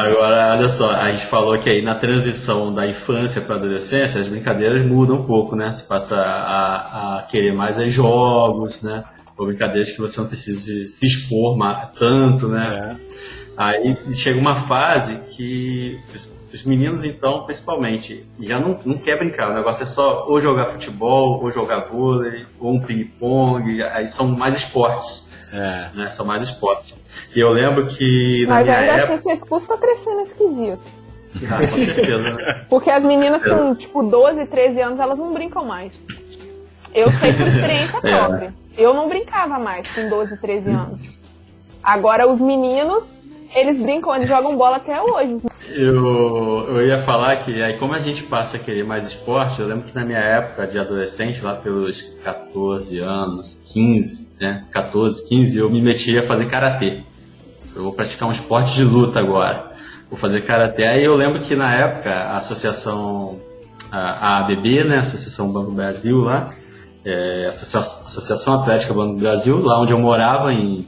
Agora, olha só, a gente falou que aí na transição da infância para adolescência, as brincadeiras mudam um pouco, né? Você passa a, a querer mais é jogos, né? Ou brincadeiras que você não precisa se expor tanto, né? Aí chega uma fase que os, os meninos, então, principalmente, já não, não quer brincar. O negócio é só ou jogar futebol, ou jogar vôlei, ou um ping-pong. Aí são mais esportes, É. né? São mais esportes. E eu lembro que na Mas minha ainda época... assim, vocês custam crescendo esquisito. Ah, com certeza, né? [laughs] Porque as meninas com, tipo, 12, 13 anos, elas não brincam mais. Eu sei por experiência [laughs] É. própria. Eu não brincava mais com 12, 13 anos. Agora, os meninos, eles brincam, eles jogam bola até hoje. Eu, eu ia falar que aí como a gente passa a querer mais esporte, eu lembro que na minha época de adolescente, lá pelos 14 anos, 15, né? 14, 15, eu me meti a fazer karatê. Eu vou praticar um esporte de luta agora. Vou fazer karatê. Aí eu lembro que na época a associação a, a ABB, né, Associação Banco Brasil lá, é, Associa- Associação Atlética Banco Brasil, lá onde eu morava em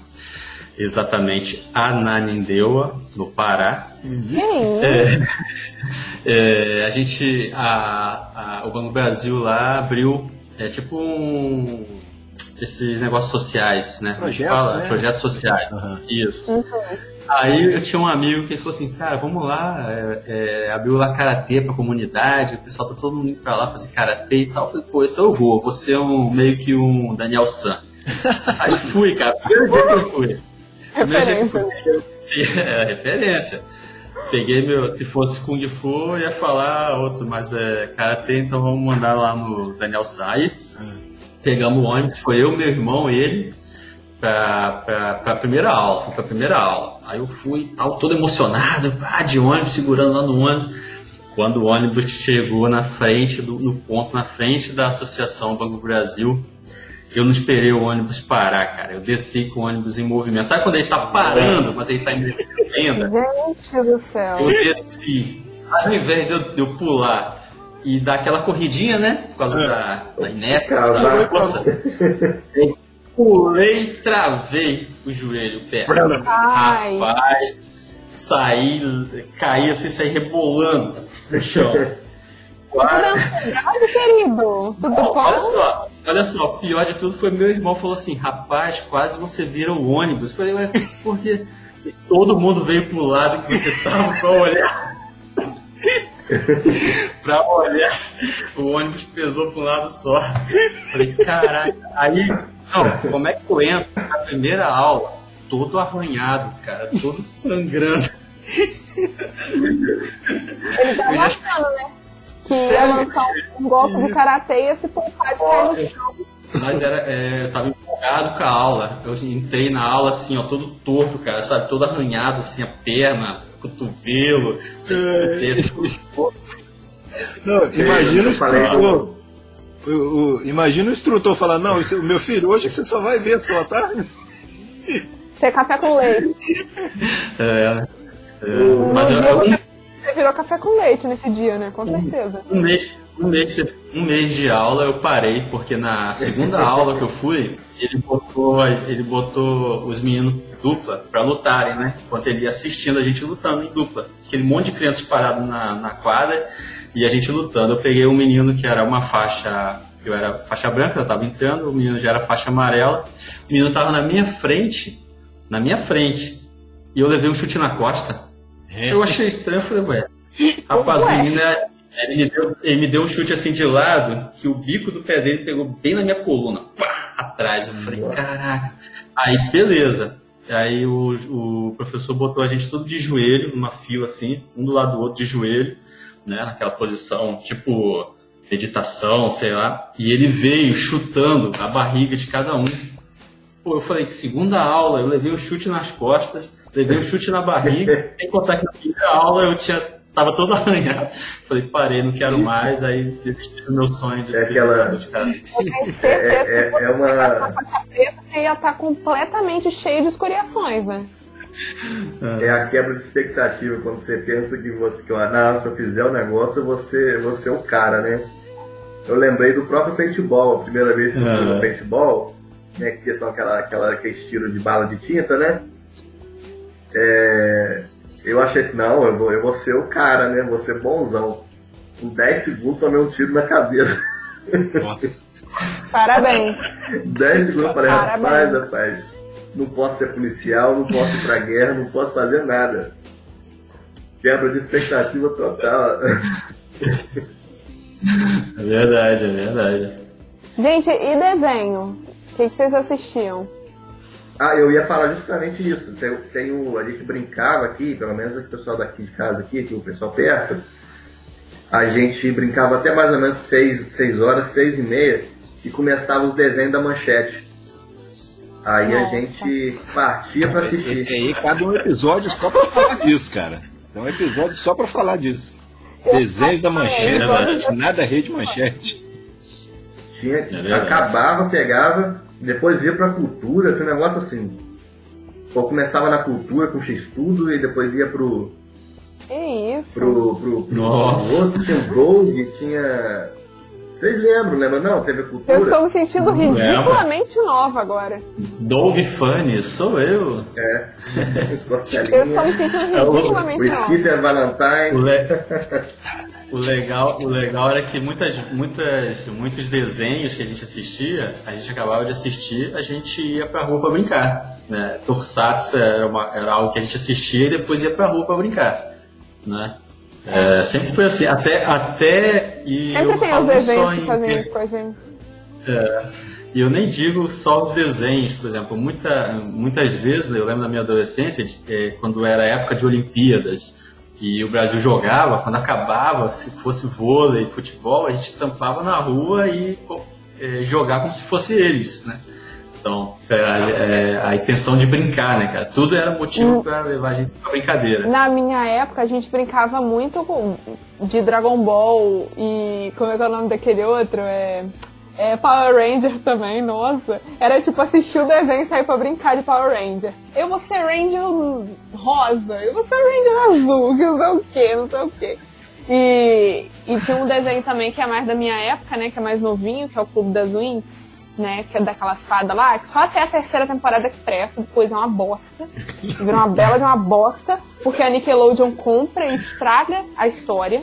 exatamente Ananindeua, no Pará. Quem? É, a gente, a, a- o Banco Brasil lá abriu, é tipo um, esses negócios sociais, né? Gente Projetos, fala? né? Projetos sociais. Aham. Isso. Aí eu tinha um amigo que falou assim, cara, vamos lá, é, é, abriu lá karatê pra comunidade, o pessoal tá todo mundo indo pra lá fazer karatê e tal. Eu falei, pô, então eu vou, você é um, meio que um Daniel San. [laughs] Aí fui, cara, primeiro dia que eu fui. Que eu fui, Referência. é, referência. Peguei meu. Se fosse Kung Fu, eu ia falar outro, mas é Karatê, então vamos mandar lá no Daniel Sai. Pegamos o ônibus, foi eu, meu irmão, ele, pra, pra primeira aula. Pra primeira aula. Aí eu fui tal, todo emocionado, pá, de ônibus, segurando lá no ônibus. Quando o ônibus chegou na frente, do, no ponto na frente da Associação Banco Brasil, eu não esperei o ônibus parar, cara. Eu desci com o ônibus em movimento. Sabe quando ele tá parando, mas ele tá em movimento ainda? Gente do céu. Eu desci. Ao invés de eu, de eu pular e dar aquela corridinha, né? Por causa da, da inércia, da força, eu pulei e travei o joelho, o pé. Ai. Rapaz, saí, caí assim, saí rebolando no chão. Tudo ansiedade, querido? Tudo olha só, olha só, pior de tudo foi meu irmão falou assim, rapaz, quase você vira o ônibus. Eu falei, ué, por quê? Todo mundo veio pro lado que você tava pra olhar. [laughs] pra olhar. O ônibus pesou pra um lado só. Falei, caraca. Aí, não, como é que eu entro na primeira aula? Todo arranhado, cara, todo sangrando. Ele tá já- achando, né? Que ia lançar um golpe do karatê e ia se poupar de cair no chão. Mas era, é, eu tava empolgado com a aula. Eu entrei na aula assim, ó, todo torto, cara, sabe? Todo arranhado, assim, a perna, cotovelo. [laughs] Não, imagina o instrutor. O, o, imagina o instrutor falar, não, isso, meu filho, hoje você só vai ver só, tá? [laughs] Ser café com leite. É, é, mas eu, eu, Você virou café com leite nesse dia, né? Com certeza. um mês, um, mês, um mês de aula eu parei, porque na segunda aula que eu fui, ele botou, ele botou os meninos dupla pra lutarem, né? Enquanto ele ia assistindo a gente lutando em dupla. Aquele monte de crianças parado na, na quadra e a gente lutando. Eu peguei um menino que era uma faixa. Eu era faixa branca, eu tava entrando, o menino já era faixa amarela. O menino tava na minha frente, na minha frente. E eu levei um chute na costa. Eu achei estranho, eu falei, ué. Rapaz, o menino é- ele me, deu, ele me deu um chute assim de lado, que o bico do pé dele pegou bem na minha coluna, pá, atrás. Eu falei, caraca. Aí, beleza. Aí o, o professor botou a gente tudo de joelho, numa fila assim, um do lado do outro de joelho, né? Naquela posição, tipo meditação, sei lá. E ele veio chutando a barriga de cada um. Pô, eu falei, segunda aula, eu levei o chute nas costas, levei o chute na barriga, [laughs] sem contar que na primeira aula eu tinha, tava todo [laughs] arranhado. Falei, parei, não quero mais, aí desisti do meu sonho de É ser aquela- de certeza É- é- é uma- você ia estar completamente cheio de escoriações, né? É a quebra de expectativa quando você pensa que você, que, não, se eu fizer o negócio, você, você é o cara, né? Eu lembrei do próprio paintball, a primeira vez que eu fui no paintball, né, que são aquela, aquela, aquele estilo de bala de tinta, né? É, eu achei assim, não, eu vou, eu vou ser o cara, né? Vou ser bonzão. Com 10 segundos tomei um tiro na cabeça. Nossa. Parabéns. 10 segundos eu falei, Parabéns. rapaz, rapaz, não posso ser policial, não posso ir pra guerra, não posso fazer nada. Quebra de expectativa total. É verdade, é verdade. Gente, e desenho? O que, que vocês assistiam? Ah, eu ia falar justamente isso. Tem, tem o, a gente brincava aqui, pelo menos o pessoal daqui de casa aqui, que o pessoal perto, a gente brincava até mais ou menos 6, seis horas, 6 e meia, e começava os desenhos da manchete. Aí a Nossa. gente partia pra Esse assistir. aí cabe um episódio só pra falar disso, cara. Tem um episódio só pra falar disso. Desenhos da manchete, É nada rede manchete. Tinha, É acabava, pegava, depois ia pra cultura, tinha um negócio assim. Ou começava na cultura com X-Tudo e depois ia pro, Que isso? pro, pro, pro Nossa. outro, tinha o Gold, tinha. Vocês lembram, lembra? Não, teve a cultura. Eu estou me sentindo ridiculamente nova agora. Doug Funny, sou eu. É. [laughs] Eu estou me sentindo É ridiculamente O nova. Skipper O, Valentine. le- [laughs] o legal, o legal era que muitas, muitas, muitos desenhos que a gente assistia, a gente acabava de assistir, a gente ia pra rua pra brincar. Né? Tokusatsu era, uma, era algo que a gente assistia e depois ia pra rua pra brincar. Né? É, sempre foi assim, até, até e Sempre eu tem os falo só em com a gente. é, e eu nem digo só os desenhos, por exemplo, muita, muitas vezes, né, eu lembro da minha adolescência, de, eh, quando era época de Olimpíadas, e o Brasil jogava, quando acabava, se fosse vôlei, futebol, a gente tampava na rua e eh, jogar como se fosse eles, né? Então, é, é, a intenção de brincar, né, cara? Tudo era motivo para levar a gente pra brincadeira. Na minha época, a gente brincava muito com- de Dragon Ball e. Como é que é o nome daquele outro? É. é Power Ranger também, nossa. Era tipo assistir o desenho e sair pra brincar de Power Ranger. Eu vou ser Ranger rosa, eu vou ser Ranger azul, que não sei o que, não sei o que. E, e tinha um desenho também que é mais da minha época, né? Que é mais novinho, que é o Clube das Winx, né? Que é daquelas fadas lá, que só até a terceira temporada que presta, depois é uma bosta. Vira uma bela de uma bosta, porque a Nickelodeon compra e estraga a história.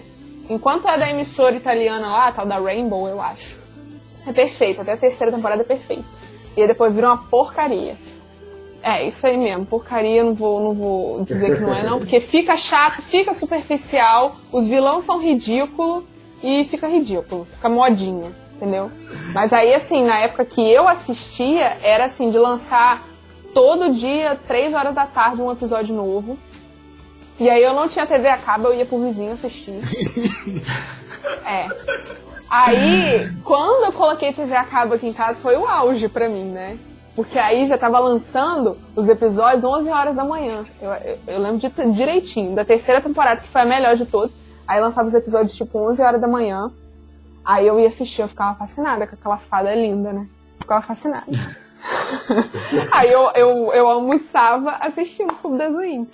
Enquanto é da emissora italiana lá, tal da Rainbow, eu acho. É perfeito, até a terceira temporada é perfeito. E aí depois vira uma porcaria. É, isso aí mesmo, porcaria, não vou, não vou dizer que não é não, porque fica chato, fica superficial, os vilões são ridículos e fica ridículo, fica modinha, entendeu? Mas aí, assim, na época que eu assistia, era assim, de lançar todo dia, três horas da tarde, um episódio novo. E aí eu não tinha TV a cabo, eu ia pro vizinho assistir. [laughs] É. Aí, quando eu coloquei TV a cabo aqui em casa, foi o auge pra mim, né? Porque aí já tava lançando os episódios 11 horas da manhã. Eu, eu, eu lembro de, direitinho, da terceira temporada, que foi a melhor de todos. Aí lançava os episódios tipo 11 horas da manhã. Aí eu ia assistir, eu ficava fascinada com aquelas fadas lindas, né? Ficava fascinada. [laughs] aí eu, eu, eu almoçava assistindo o Clube das Winx.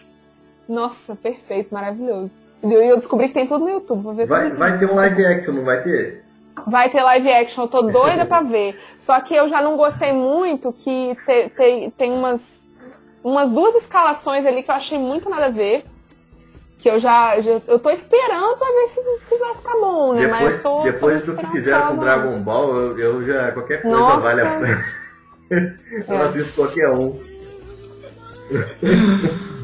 Nossa, perfeito, maravilhoso. E eu descobri que tem tudo no YouTube. Vou ver Vai, vai ter um live action, não vai ter? Vai ter live action, eu tô doida pra ver. Só que eu já não gostei muito que te- te- tem umas, umas duas escalações ali que eu achei muito nada a ver. Que eu já, já- eu tô esperando pra ver se, se vai ficar bom, né? Mas Depois, eu tô, depois do que fizeram com. Dragon Ball, eu, eu já. qualquer coisa Nossa. vale a pena. [laughs] eu É. assisto qualquer um. [laughs]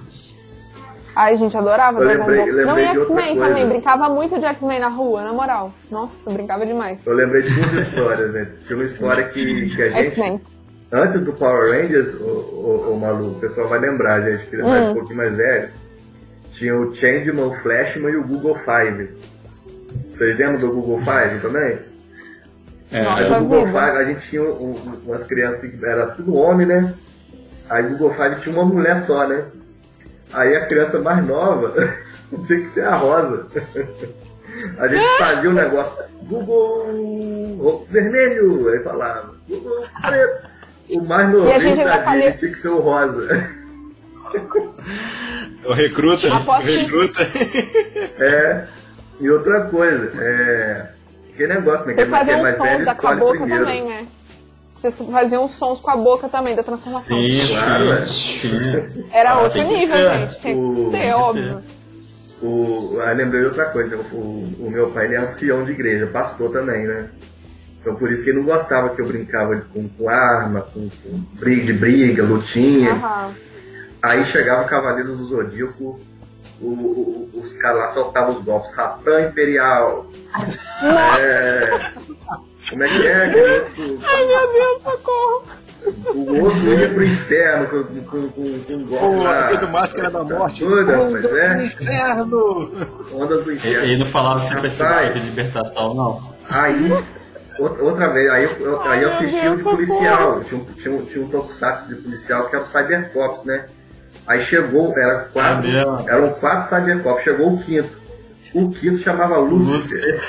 Ai, gente, adorava Eu Dragon lembrei- Ball. lembrei Não, e X-Men também. Brincava muito de X-Men na rua, na moral. Nossa, brincava demais. Eu lembrei de duas histórias, né? Tinha uma história que, que a gente. X-Men. Antes do Power Rangers, o, o, o Malu, o pessoal vai lembrar, gente, que é mais Hum. um pouquinho mais velho. Tinha o Changeman, o Flashman e o Google Five. Vocês lembram do Google Five também? É, Nossa. Aí o Google. Five, a gente tinha um- um- umas crianças que era tudo homem, né? Aí o Google Five tinha uma mulher só, né? Aí a criança mais nova [laughs] tinha que ser a Rosa. A gente fazia o negócio, Google vermelho, aí falava, Google preto. O mais a novinho gente tadinho, fazia- tinha que ser o rosa. O recruta? Aposto o recruta. [laughs] É. E outra coisa, é. Que negócio, né? Vocês Quem é faziam sons velho da, com a escolhe boca primeiro. também, né? Vocês faziam uns sons com a boca também, da transformação. Sim, Claro, é. sim. Era Ah, outro que nível, ter. gente. Tinha O- que ter, óbvio. O, ah, lembrei de outra coisa, o, o meu pai ele é ancião de igreja, pastor também, né? Então por isso que ele não gostava que eu brincava com, com arma, com, com briga de briga, lutinha. Aham. Aí chegava o Cavaleiros do Zodíaco, o- o- os caras lá soltavam os golpes, Satã Imperial. É, [laughs] como é que é? aquele outro- Ai, meu Deus, socorro. O outro ia pro inferno com, com, com, com um golpe Pô, do Máscara da Morte. Doido, rapaz, é. Inferno! Ondas do inferno. ele não falava sempre esse golpe de libertação, não. Aí, outra, vez, aí eu, aí eu assisti o de policial. Tinha um, tinha, um, tinha um tokusatsu de policial que era o Cybercops, né? Aí chegou, era quatro, eram quatro Cybercops, chegou o quinto. O quinto chamava Lúcifer.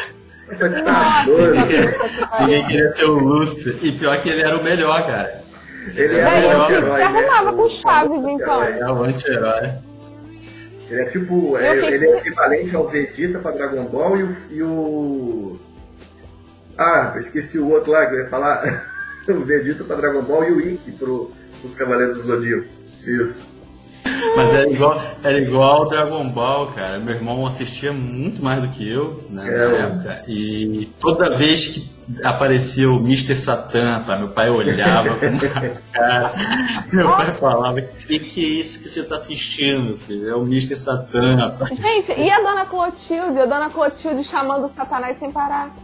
Tá doido. Ninguém queria ser o Lúcifer. E pior que ele era o melhor, cara. Ele era Véi, um eu anti-herói, se arrumava né? com Chaves, então. É o anti-herói. Ele é tipo, é, o ele é equivalente ao Vegeta pra Dragon Ball e o, e o. Ah, eu esqueci o outro lá que eu ia falar. [laughs] o Vegeta pra Dragon Ball e o Ikki pro, pros Cavaleiros do Zodíaco. Isso. Mas era igual, era igual ao Dragon Ball, cara. Meu irmão assistia muito mais do que eu, né, É, na época. E toda vez que aparecia o Mr. Satan, pá, meu pai olhava com uma cara. [laughs] Meu pai falava, que que é isso que você tá assistindo, meu filho? É o Mr. Satan, pá. Gente, e a dona Clotilde? A dona Clotilde chamando o Satanás sem parar.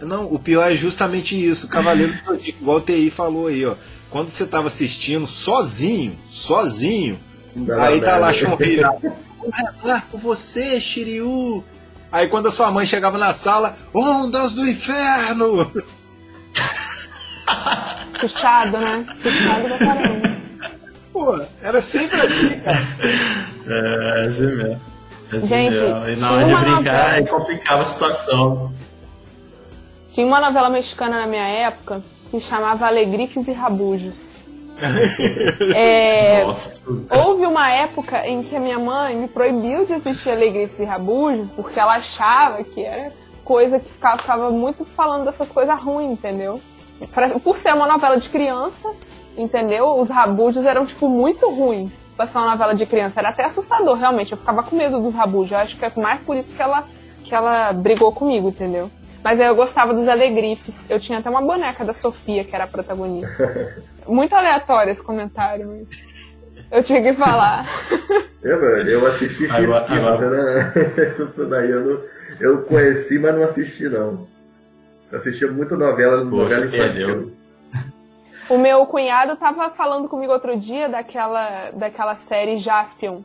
Não, o pior é justamente isso. Cavaleiro do Zodíaco, igual o TI falou aí, ó. Quando você tava assistindo sozinho, sozinho, aí tá lá lá. Vou rezar por você, Shiryu. Aí quando a sua mãe chegava na sala, ondas do inferno! [laughs] Puxado, né? Puxado pra caramba. Pô, era sempre assim, cara. É, assim mesmo. É assim Gente, mesmo. E na hora de brincar, novela- complicava a situação. Tinha uma novela mexicana na minha época que chamava Alegrifes e Rabujos. É, houve uma época em que a minha mãe me proibiu de assistir Alegrifes e Rabujos porque ela achava que era coisa que ficava, ficava muito falando dessas coisas ruins, entendeu? Pra- Por ser uma novela de criança, entendeu? Os rabujos eram, tipo, muito ruins pra ser uma novela de criança. Era até assustador, realmente. Eu ficava com medo dos rabujos. Eu acho que é mais por isso que ela, que ela brigou comigo, entendeu? Mas eu gostava dos alegrifes. Eu tinha até uma boneca da Sofia, que era a protagonista. [laughs] Muito aleatório esse comentário, mas eu tinha que falar. [laughs] Eu, mano, eu assisti X Agora- Kids, agora- né? [laughs] Isso daí eu, não, eu conheci, mas não assisti, não. Eu assistia muito novela, Poxa, novela infantil. O meu cunhado tava falando comigo outro dia daquela, daquela série Jaspion.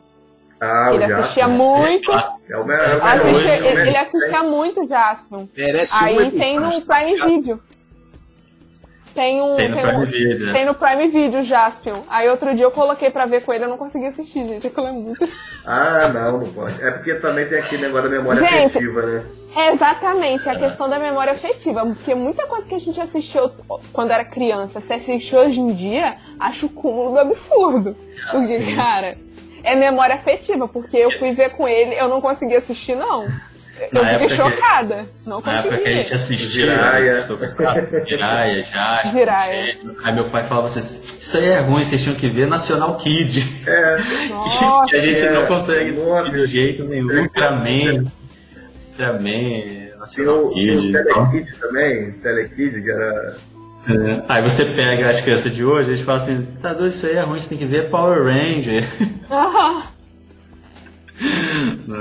Ah, Ele assistia muito. É o melhor. é o assistia- melhor, ele, né? ele assistia muito Jaspion. Merece Aí tem no Prime Video. Tem um. Tem no tem Prime um- Video, né? Tem no Prime Video, Jaspion. Aí outro dia eu coloquei pra ver com ele, eu não consegui assistir, gente. Aquilo é muito. [laughs] Ah, não, não pode. É porque também tem aquele negócio da memória Gente. afetiva, né? É exatamente a questão da memória afetiva. Porque muita coisa que a gente assistiu quando era criança, se assistiu hoje em dia, acho o cúmulo do absurdo. Porque, sim. cara, é memória afetiva. Porque eu fui ver com ele, eu não consegui assistir, não. Eu Na fiquei época que- chocada. Não Na época que a gente consegui. assistia, Jiraya. assistiu esse- Jiraya, já. Jiraya. Aí meu pai falava assim: Isso aí é ruim, vocês tinham que ver Nacional Kid. É, Nossa, [laughs] que a gente é. não consegue assistir Nossa. de jeito nenhum. Ultraman. Ultraman, Nacional o, tinha o Kid. Telekid também, Telekid, que era. É. Aí você pega as crianças de hoje, eles falam assim: Tá doido, isso aí é ruim, você tem que ver Power Ranger. Não [laughs]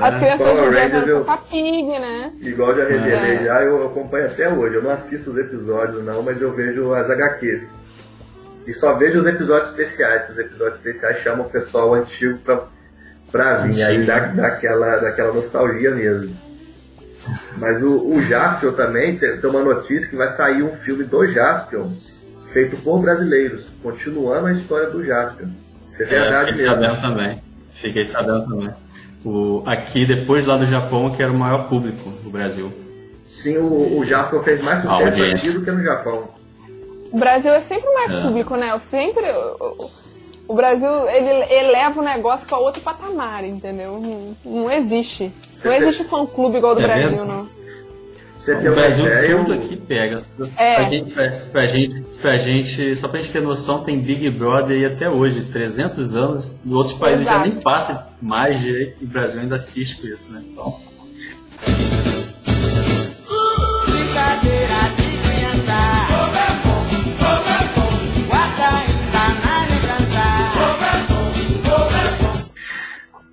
As é? crianças Power Rangers, eu- Pig, né? Igual já revelei É. já, eu acompanho até hoje. Eu não assisto os episódios não, mas eu vejo as HQs. E só vejo os episódios especiais, os episódios especiais chamam o pessoal antigo pra, pra vir. Aí dá, dá aquela, daquela nostalgia mesmo. Mas o, o Jaspion também, tem, tem uma notícia que vai sair um filme do Jaspion, feito por brasileiros, continuando a história do Jaspion. Isso é É, verdade fiquei mesmo. sabendo também. Fiquei sabendo também. O, aqui, depois lá do Japão, que era o maior público do Brasil. Sim, o, o Jaspion fez mais sucesso aqui do que no Japão. O Brasil é sempre mais É. público, né? Eu sempre. O, o- Brasil, ele eleva o negócio pra outro patamar, entendeu? Não, não existe. Não existe fã-clube igual do É Brasil, mesmo? não. Você tem O Brasil ideia, tudo aqui pega. É. Pra, gente, pra, pra gente, pra gente, só pra gente ter noção, tem Big Brother aí até hoje, 300 anos. Em outros países já Exato. nem passa mais direito, e o Brasil ainda assiste com isso, né? Então,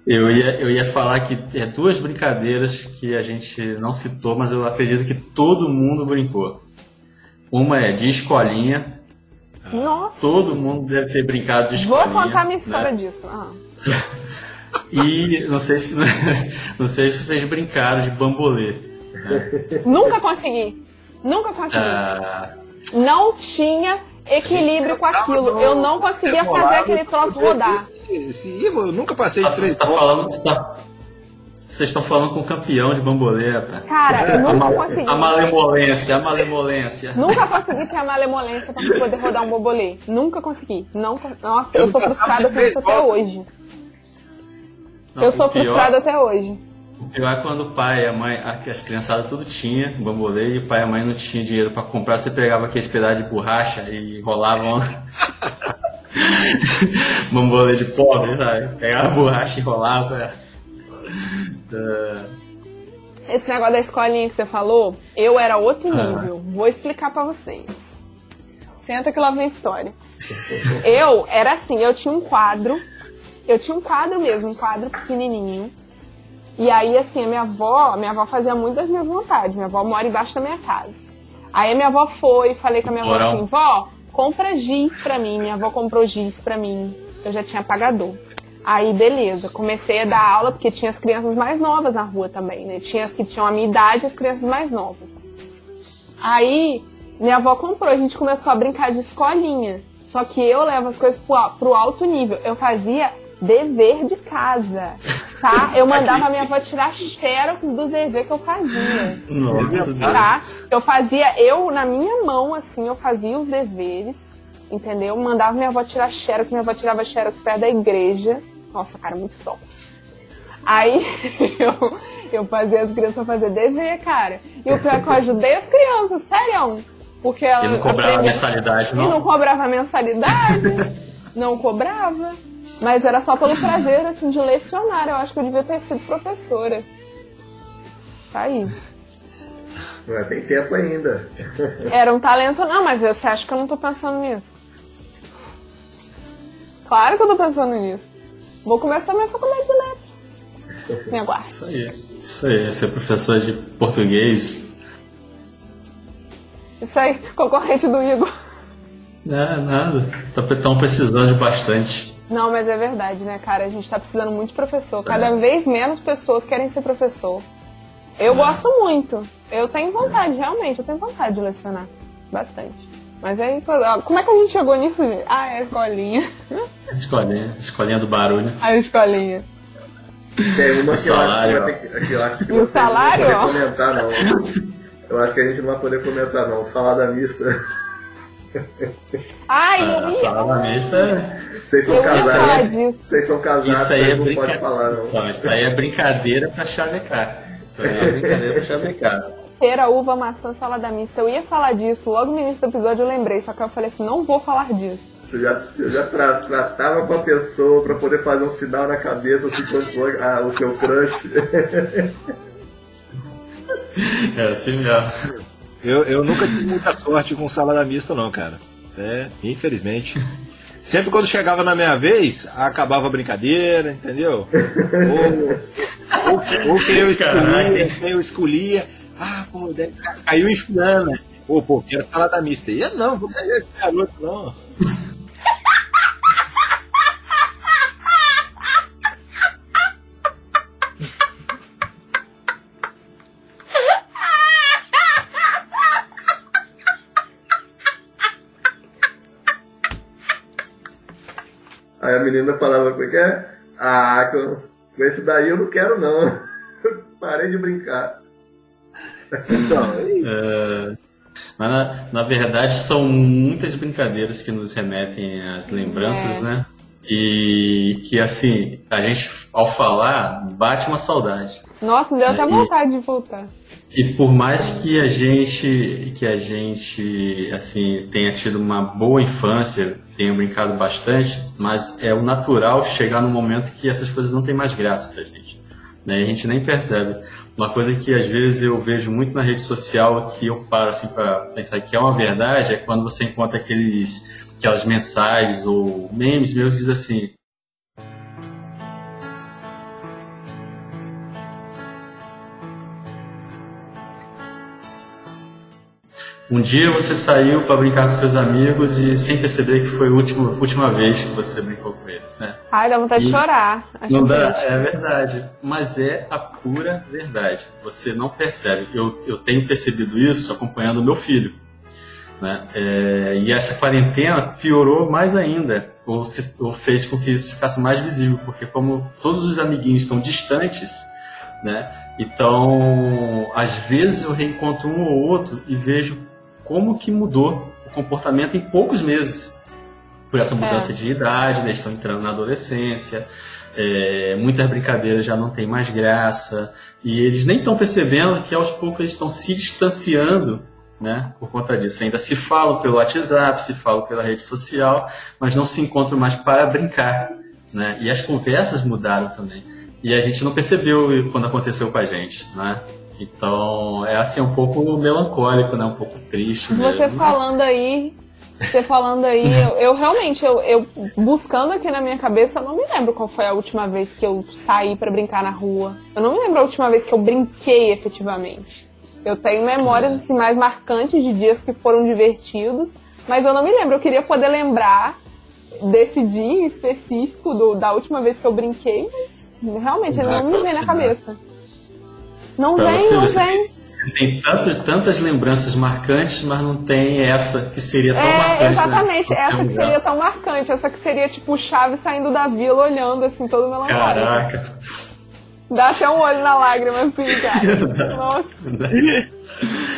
eu ia, eu ia falar que é duas brincadeiras que a gente não citou, mas eu acredito que todo mundo brincou. Uma é de escolinha, Nossa. todo mundo deve ter brincado de Vou escolinha. contar minha história né? disso. Ah. [laughs] E não sei se [laughs] não sei se vocês brincaram de bambolê. Nunca consegui. Nunca consegui. Ah, Não tinha equilíbrio com aquilo. Eu não conseguia fazer aquele troço rodar. Ivo, eu nunca passei de você três tá falando, você tá- vocês estão falando com o campeão de bambolê, rapaz. Cara, A, nunca ma- consegui. a malemolência, a malemolência. Nunca consegui ter a malemolência pra poder rodar um bobolê. Nunca consegui. Não, nossa, eu, Eu sou frustrada de com isso até hoje. Não, eu sou pior- frustrada até hoje. O pior é quando o pai e a mãe, as criançadas tudo tinha bambolê e o pai e a mãe não tinham dinheiro pra comprar, você pegava aqueles pedaços de borracha e enrolavam [laughs] bambolê de pobre, sabe? Pegava a borracha e enrolava. Ah, Esse negócio da escolinha que você falou, eu era outro Ah. nível. Vou explicar pra vocês. Senta que lá vem a história. Eu era assim, eu tinha um quadro, eu tinha um quadro mesmo, um quadro pequenininho. E aí, assim, a minha avó, a minha avó fazia muito das minhas vontades. Minha avó mora embaixo da minha casa. Aí a minha avó foi, falei com a minha avó assim, vó, compra giz pra mim. Minha avó comprou giz pra mim. Eu já tinha apagador. Aí, beleza, comecei a dar aula, porque tinha as crianças mais novas na rua também, né? Tinha as que tinham a minha idade e as crianças mais novas. Aí, minha avó comprou, a gente começou a brincar de escolinha. Só que eu levo as coisas pro, pro alto nível. Eu fazia dever de casa, tá? Eu mandava minha avó tirar xerox do dever que eu fazia Nossa, tá? Eu fazia, eu na minha mão, assim, eu fazia os deveres, entendeu? Mandava minha avó tirar xerox, minha avó tirava xerox perto da igreja. Nossa, cara, muito top. Aí [laughs] eu, eu fazia as crianças fazer dever, cara. E o pior é que eu ajudei as crianças, sério. Porque ela E não cobrava aprendeu- mensalidade, E não não? cobrava mensalidade. não cobrava. Mas era só pelo prazer, assim, de lecionar. Eu acho que eu devia ter sido professora. Tá aí. Mas tem tempo ainda. [laughs] Era um talento, não, mas você acha que eu não tô pensando nisso? Claro que eu tô pensando nisso. Vou começar minha faculdade de letras. Me aguarde. Isso aí. Isso aí, ser professor de português. Isso aí, concorrente do Igor. Não, nada. Estão precisando de bastante. Não, mas é verdade, né, cara? A gente tá precisando muito de professor. Cada vez menos pessoas querem ser professor. Eu gosto muito. Eu tenho vontade, realmente, eu tenho vontade de lecionar. Bastante. Mas aí, como é que a gente chegou nisso? Ah, é a escolinha. Escolinha, escolinha do barulho. A escolinha. Tem uma O salário, que eu acho que, eu acho que o salário, não comentar, não. Eu acho que a gente não vai poder comentar, não. Salada mista. Ai, A eu ia. salada mista. Vocês são casados. Vocês são casados, Isso aí é não podem brincadeira. falar, não. Então, isso aí é brincadeira pra chavecar. Isso aí é brincadeira pra chavecar. Pera, uva, maçã, salada mista. Eu ia falar disso, logo no início do episódio eu lembrei, só que eu falei assim, não vou falar disso. Eu já, eu já tra- tratava com a pessoa pra poder fazer um sinal na cabeça assim quando ah, o seu crush. É assim mesmo. Eu, eu nunca tive muita sorte com salada mista, não, cara. É, infelizmente. Sempre quando chegava na minha vez, acabava a brincadeira, entendeu? Ou, ou, ou quem eu escolhia, quem eu escolhia, ah, pô, caiu em fulana. Pô, pô, quero salada mista. E eu não, vou pegar esse garoto, não. Menina falava, como é que é? Ah, com, com esse daí eu não quero não. [laughs] Parei de brincar. Então, e- É, Mas na, na verdade são muitas brincadeiras que nos remetem às lembranças, É. né? E que assim, a gente ao falar bate uma saudade. Nossa, me deu até É, e- vontade de voltar. E por mais que a gente que a gente assim tenha tido uma boa infância, tenha brincado bastante, mas é o natural chegar num momento que essas coisas não têm mais graça pra gente. Né? A gente nem percebe. Uma coisa que às vezes eu vejo muito na rede social que eu paro assim para pensar que é uma verdade é quando você encontra aqueles aquelas mensagens ou memes que diz assim: Um dia você saiu para brincar com seus amigos e sem perceber que foi a última, última vez que você brincou com eles, né? Ai, dá vontade de E- chorar. Acho Não dá, é verdade. Mas é a pura verdade. Você não percebe. Eu, eu tenho percebido isso acompanhando o meu filho. Né? É, e essa quarentena piorou mais ainda, ou, se- ou fez com que isso ficasse mais visível, porque como todos os amiguinhos estão distantes, né? então às vezes eu reencontro um ou outro e vejo como que mudou o comportamento em poucos meses por essa mudança de idade, né? estão entrando na adolescência, é, muitas brincadeiras já não têm mais graça, e eles nem estão percebendo que aos poucos eles estão se distanciando né, por conta disso. Ainda se falam pelo WhatsApp, se falam pela rede social, mas não se encontram mais para brincar. Né? E as conversas mudaram também. E a gente não percebeu quando aconteceu com a gente. Né? Então é assim um pouco melancólico, né? um pouco triste. Você mesmo. falando aí, você falando aí, [laughs] eu, eu realmente, eu, eu buscando aqui na minha cabeça, eu não me lembro qual foi a última vez que eu saí pra brincar na rua. Eu não me lembro a última vez que eu brinquei efetivamente. Eu tenho memórias assim mais marcantes de dias que foram divertidos, mas eu não me lembro. Eu queria poder lembrar desse dia específico do- da última vez que eu brinquei, mas realmente ele não me vem na cabeça. Não Pra vem, você, não você vem. Tem tantas lembranças marcantes, mas não tem essa que seria tão É, marcante. exatamente, né? essa que seria tão marcante, essa que seria tipo o Chaves saindo da vila olhando assim, todo melancólico. Caraca. Dá até um olho na lágrima assim, [laughs] cara. Nossa,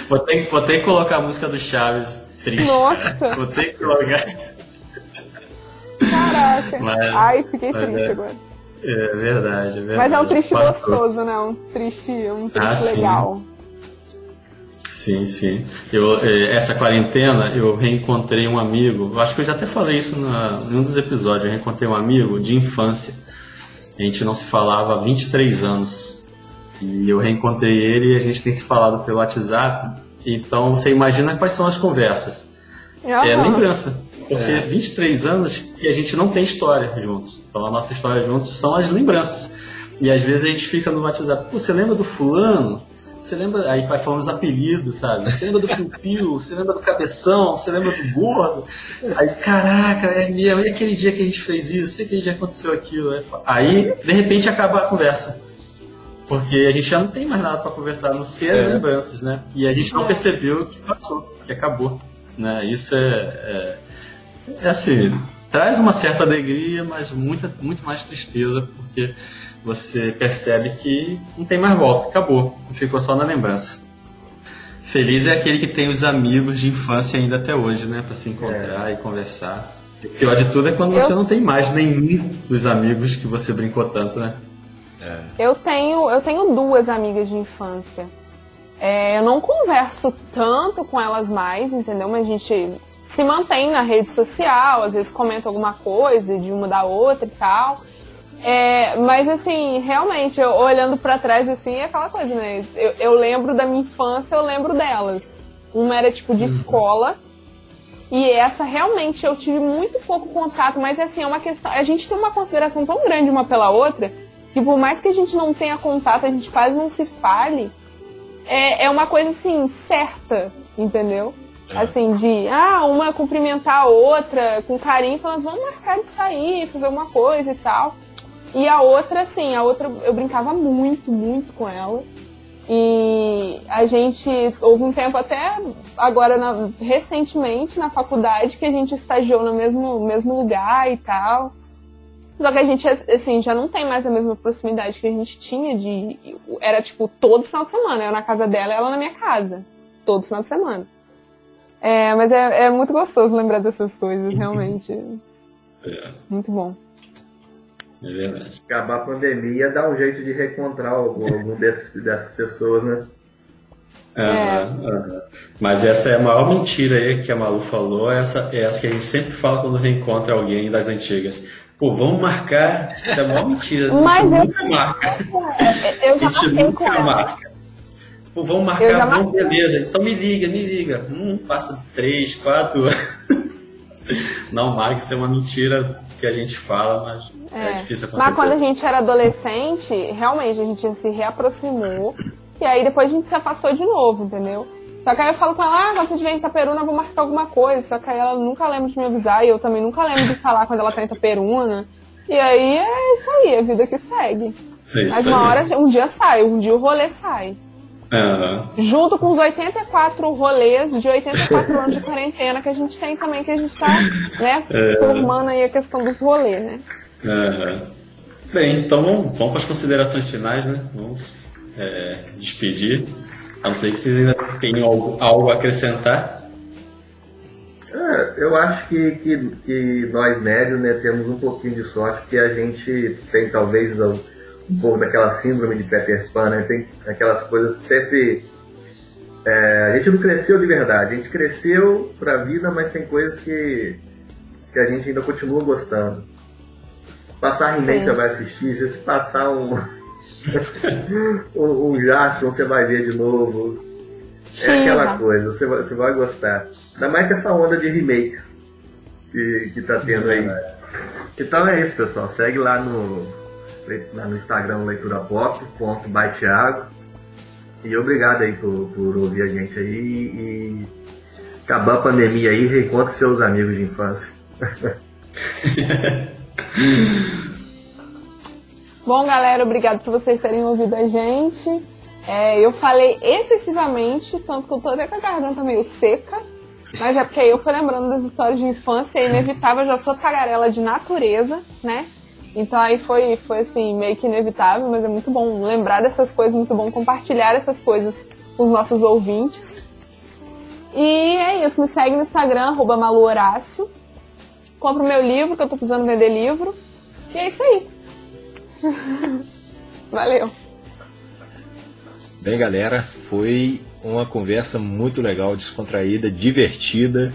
Vou ter, que- vou ter que colocar a música do Chaves triste. Nossa. cara. Vou ter que colocar. caraca. Mas- Ai, fiquei mas triste é. agora. É verdade, é verdade. Mas é um triste Passou. gostoso, né? Um triste, um triste Ah, sim. legal. Sim, sim. Eu, eh, essa quarentena eu reencontrei um amigo, eu acho que eu já até falei isso na, em um dos episódios, eu reencontrei um amigo de infância. A gente não se falava há 23 anos. E eu reencontrei ele e a gente tem se falado pelo WhatsApp. Então você imagina quais são as conversas. É lembrança. Porque 23 anos e a gente não tem história juntos. Então a nossa história juntos são as lembranças. E às vezes a gente fica no WhatsApp, Pô, você lembra do fulano? Você lembra. Aí vai falando os apelidos, sabe? Você lembra do Piu-Piu? Você lembra do Cabeção? Você lembra do Gordo? Aí, caraca, é mesmo. E aquele dia que a gente fez isso? E aquele dia que aconteceu aquilo? Aí, de repente, acaba a conversa. Porque a gente já não tem mais nada pra conversar, a não ser as É. lembranças, né? E a gente não percebeu que passou, que acabou. né? Isso é, é, é assim, traz uma certa alegria, mas muita, muito mais tristeza, porque você percebe que não tem mais volta, acabou, ficou só na lembrança. Feliz é aquele que tem os amigos de infância ainda até hoje, né, para se encontrar é. e conversar. O pior de tudo é quando eu... você não tem mais nenhum dos amigos que você brincou tanto, né? É. Eu tenho, eu tenho duas amigas de infância. É, eu não converso tanto com elas mais, entendeu? Mas a gente se mantém na rede social, às vezes comenta alguma coisa de uma da outra e tal. É, mas assim, realmente, eu, olhando para trás assim, é aquela coisa, né? Eu, eu, lembro da minha infância, eu lembro delas. Uma era tipo de escola. E essa realmente eu tive muito pouco contato, mas assim, é uma questão. A gente tem uma consideração tão grande uma pela outra, que por mais que a gente não tenha contato, a gente quase não se fale, é, é uma coisa assim, certa, entendeu? É. Assim, de ah, uma cumprimentar a outra com carinho, falando, vamos marcar de sair, fazer alguma coisa e tal. E a outra, assim, a outra eu brincava muito, muito com ela. E a gente, houve um tempo até agora, na, recentemente, na faculdade, que a gente estagiou no mesmo, mesmo lugar e tal. Só que a gente, assim, já não tem mais a mesma proximidade que a gente tinha de. Era tipo todo final de semana. Eu na casa dela ela na minha casa. Todo final de semana. É, mas é, é muito gostoso lembrar dessas coisas, realmente. É. Muito bom. É verdade. Acabar a pandemia dá um jeito de reencontrar algum, algum [laughs] desses, dessas pessoas, né? É. Uhum, Mas essa é a maior mentira aí que a Malu falou, essa é essa que a gente sempre fala quando reencontra alguém das antigas. Pô, vamos marcar. Isso é a maior mentira. A gente Mas nunca eu... marca. [laughs] Eu já a gente nunca marca. Pô, vamos marcar, bom, beleza. Então me liga, me liga. Hum, passa três, quatro [laughs] Não, marca, isso é uma mentira que a gente fala, mas é, é difícil acontecer. Mas quando a gente era adolescente, realmente a gente se reaproximou. E aí depois a gente se afastou de novo, entendeu? Só que aí eu falo com ela, ah, quando você estiver em Itaperuna, eu vou marcar alguma coisa. Só que aí ela nunca lembra de me avisar e eu também nunca lembro de falar quando ela tá em Itaperuna. E aí é isso aí, a vida que segue. É Mas uma hora, um dia sai, um dia o rolê sai. Uhum. Junto com os 84 rolês de 84 anos de quarentena que a gente tem também, que a gente tá, né, formando aí a questão dos rolês, né? Uhum. Bem, então vamos, vamos para as considerações finais, né? Vamos é, despedir. A não ser que vocês ainda tenham algo, algo a acrescentar. É, eu acho que, que, que, nós médios né, temos um pouquinho de sorte, porque a gente tem talvez um, um pouco daquela síndrome de Peter Pan, né? Tem aquelas coisas sempre. É, a gente não cresceu de verdade, a gente cresceu pra vida, mas tem coisas que, que a gente ainda continua gostando. Passar He-Man você vai assistir, se passar um [laughs] o Jaspion você vai ver de novo. É aquela coisa, você vai, você vai gostar. Ainda mais que essa onda de remakes que, que tá tendo aí. Então é isso, pessoal. Segue lá no, lá no Instagram Leitura Pop, ponto by Thiago. E obrigado aí por, por ouvir a gente aí e acabar a pandemia aí, reencontre seus amigos de infância. [laughs] Bom, galera, obrigado por vocês terem ouvido a gente. É, eu falei excessivamente, tanto que eu tô até com a garganta meio seca. Mas é porque eu fui lembrando das histórias de infância, é inevitável, eu já sou tagarela de natureza, né? Então aí foi, foi assim, meio que inevitável, mas é muito bom lembrar dessas coisas, muito bom compartilhar essas coisas com os nossos ouvintes. E é isso, me segue no Instagram, arroba Malu Horácio. Compra o meu livro, que eu tô precisando vender livro. E é isso aí. [laughs] Valeu. Bem, galera, foi uma conversa muito legal, descontraída, divertida.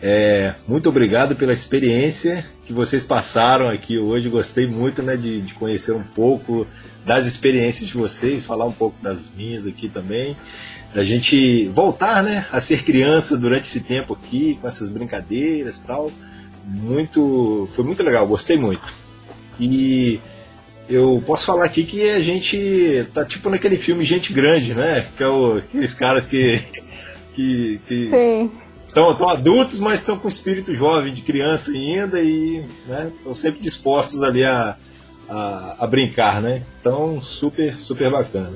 É, muito obrigado pela experiência que vocês passaram aqui hoje. Gostei muito né, de, de, conhecer um pouco das experiências de vocês, falar um pouco das minhas aqui também. Da gente voltar né, a ser criança durante esse tempo aqui, com essas brincadeiras e tal. Muito, foi muito legal, gostei muito. E eu posso falar aqui que a gente tá tipo naquele filme Gente Grande, né? Que é o, aqueles caras que. [laughs] que, que Estão tão adultos, mas estão com espírito jovem, de criança ainda, e estão né, sempre dispostos ali a, a, a, brincar, né? Então, super, super bacana.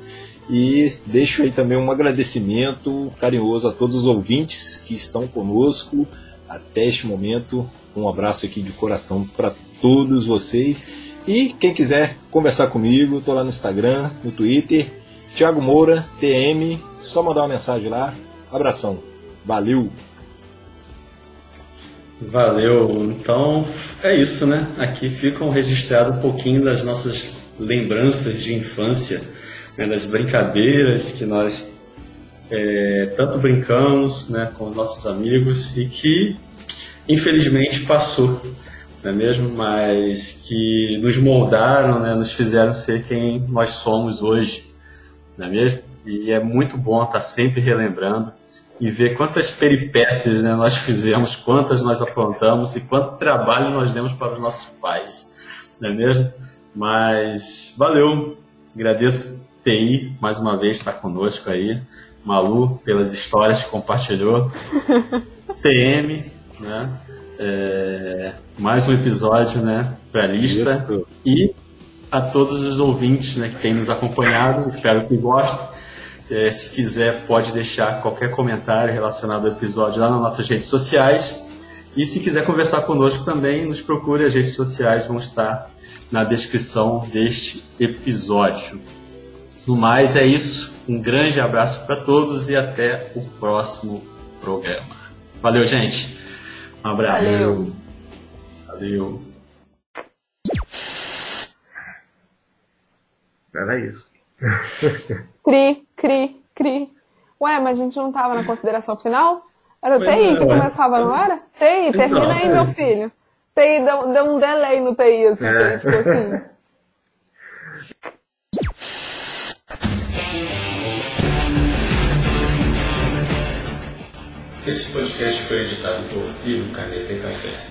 E deixo aí também um agradecimento carinhoso a todos os ouvintes que estão conosco até este momento. Um abraço aqui de coração para todos vocês. E quem quiser conversar comigo, tô lá no Instagram, no Twitter, Thiago Moura, TM, só mandar uma mensagem lá. Abração. Valeu! Valeu. Então é isso, né? Aqui ficam registrado um pouquinho das nossas lembranças de infância, né? das brincadeiras que nós é, tanto brincamos né, com nossos amigos e que infelizmente passou, não é mesmo? Mas que nos moldaram, né, nos fizeram ser quem nós somos hoje, não é mesmo? E é muito bom estar sempre relembrando e ver quantas peripécias né, nós fizemos, quantas nós aprontamos e quanto trabalho nós demos para os nossos pais, não é mesmo? Mas valeu, agradeço TI mais uma vez estar conosco aí, Malu pelas histórias que compartilhou, [laughs] TM, né? É, mais um episódio, né, para a lista Isso. e a todos os ouvintes, né, que têm nos acompanhado, espero que gostem é, se quiser, pode deixar qualquer comentário relacionado ao episódio lá nas nossas redes sociais. E se quiser conversar conosco também, nos procure, as redes sociais vão estar na descrição deste episódio. No mais, é isso. Um grande abraço para todos e até o próximo programa. Valeu, gente. Um abraço. Valeu. Valeu. Era isso. [laughs] Cri, cri, cri. Ué, mas a gente não tava na consideração final? Era o Pois TI é, que ué. começava, não era? TI, termina Então, aí, é. meu filho. TI deu, deu um delay no TI, assim, É. ficou assim. Esse podcast foi editado por Ivo Caneta e Café.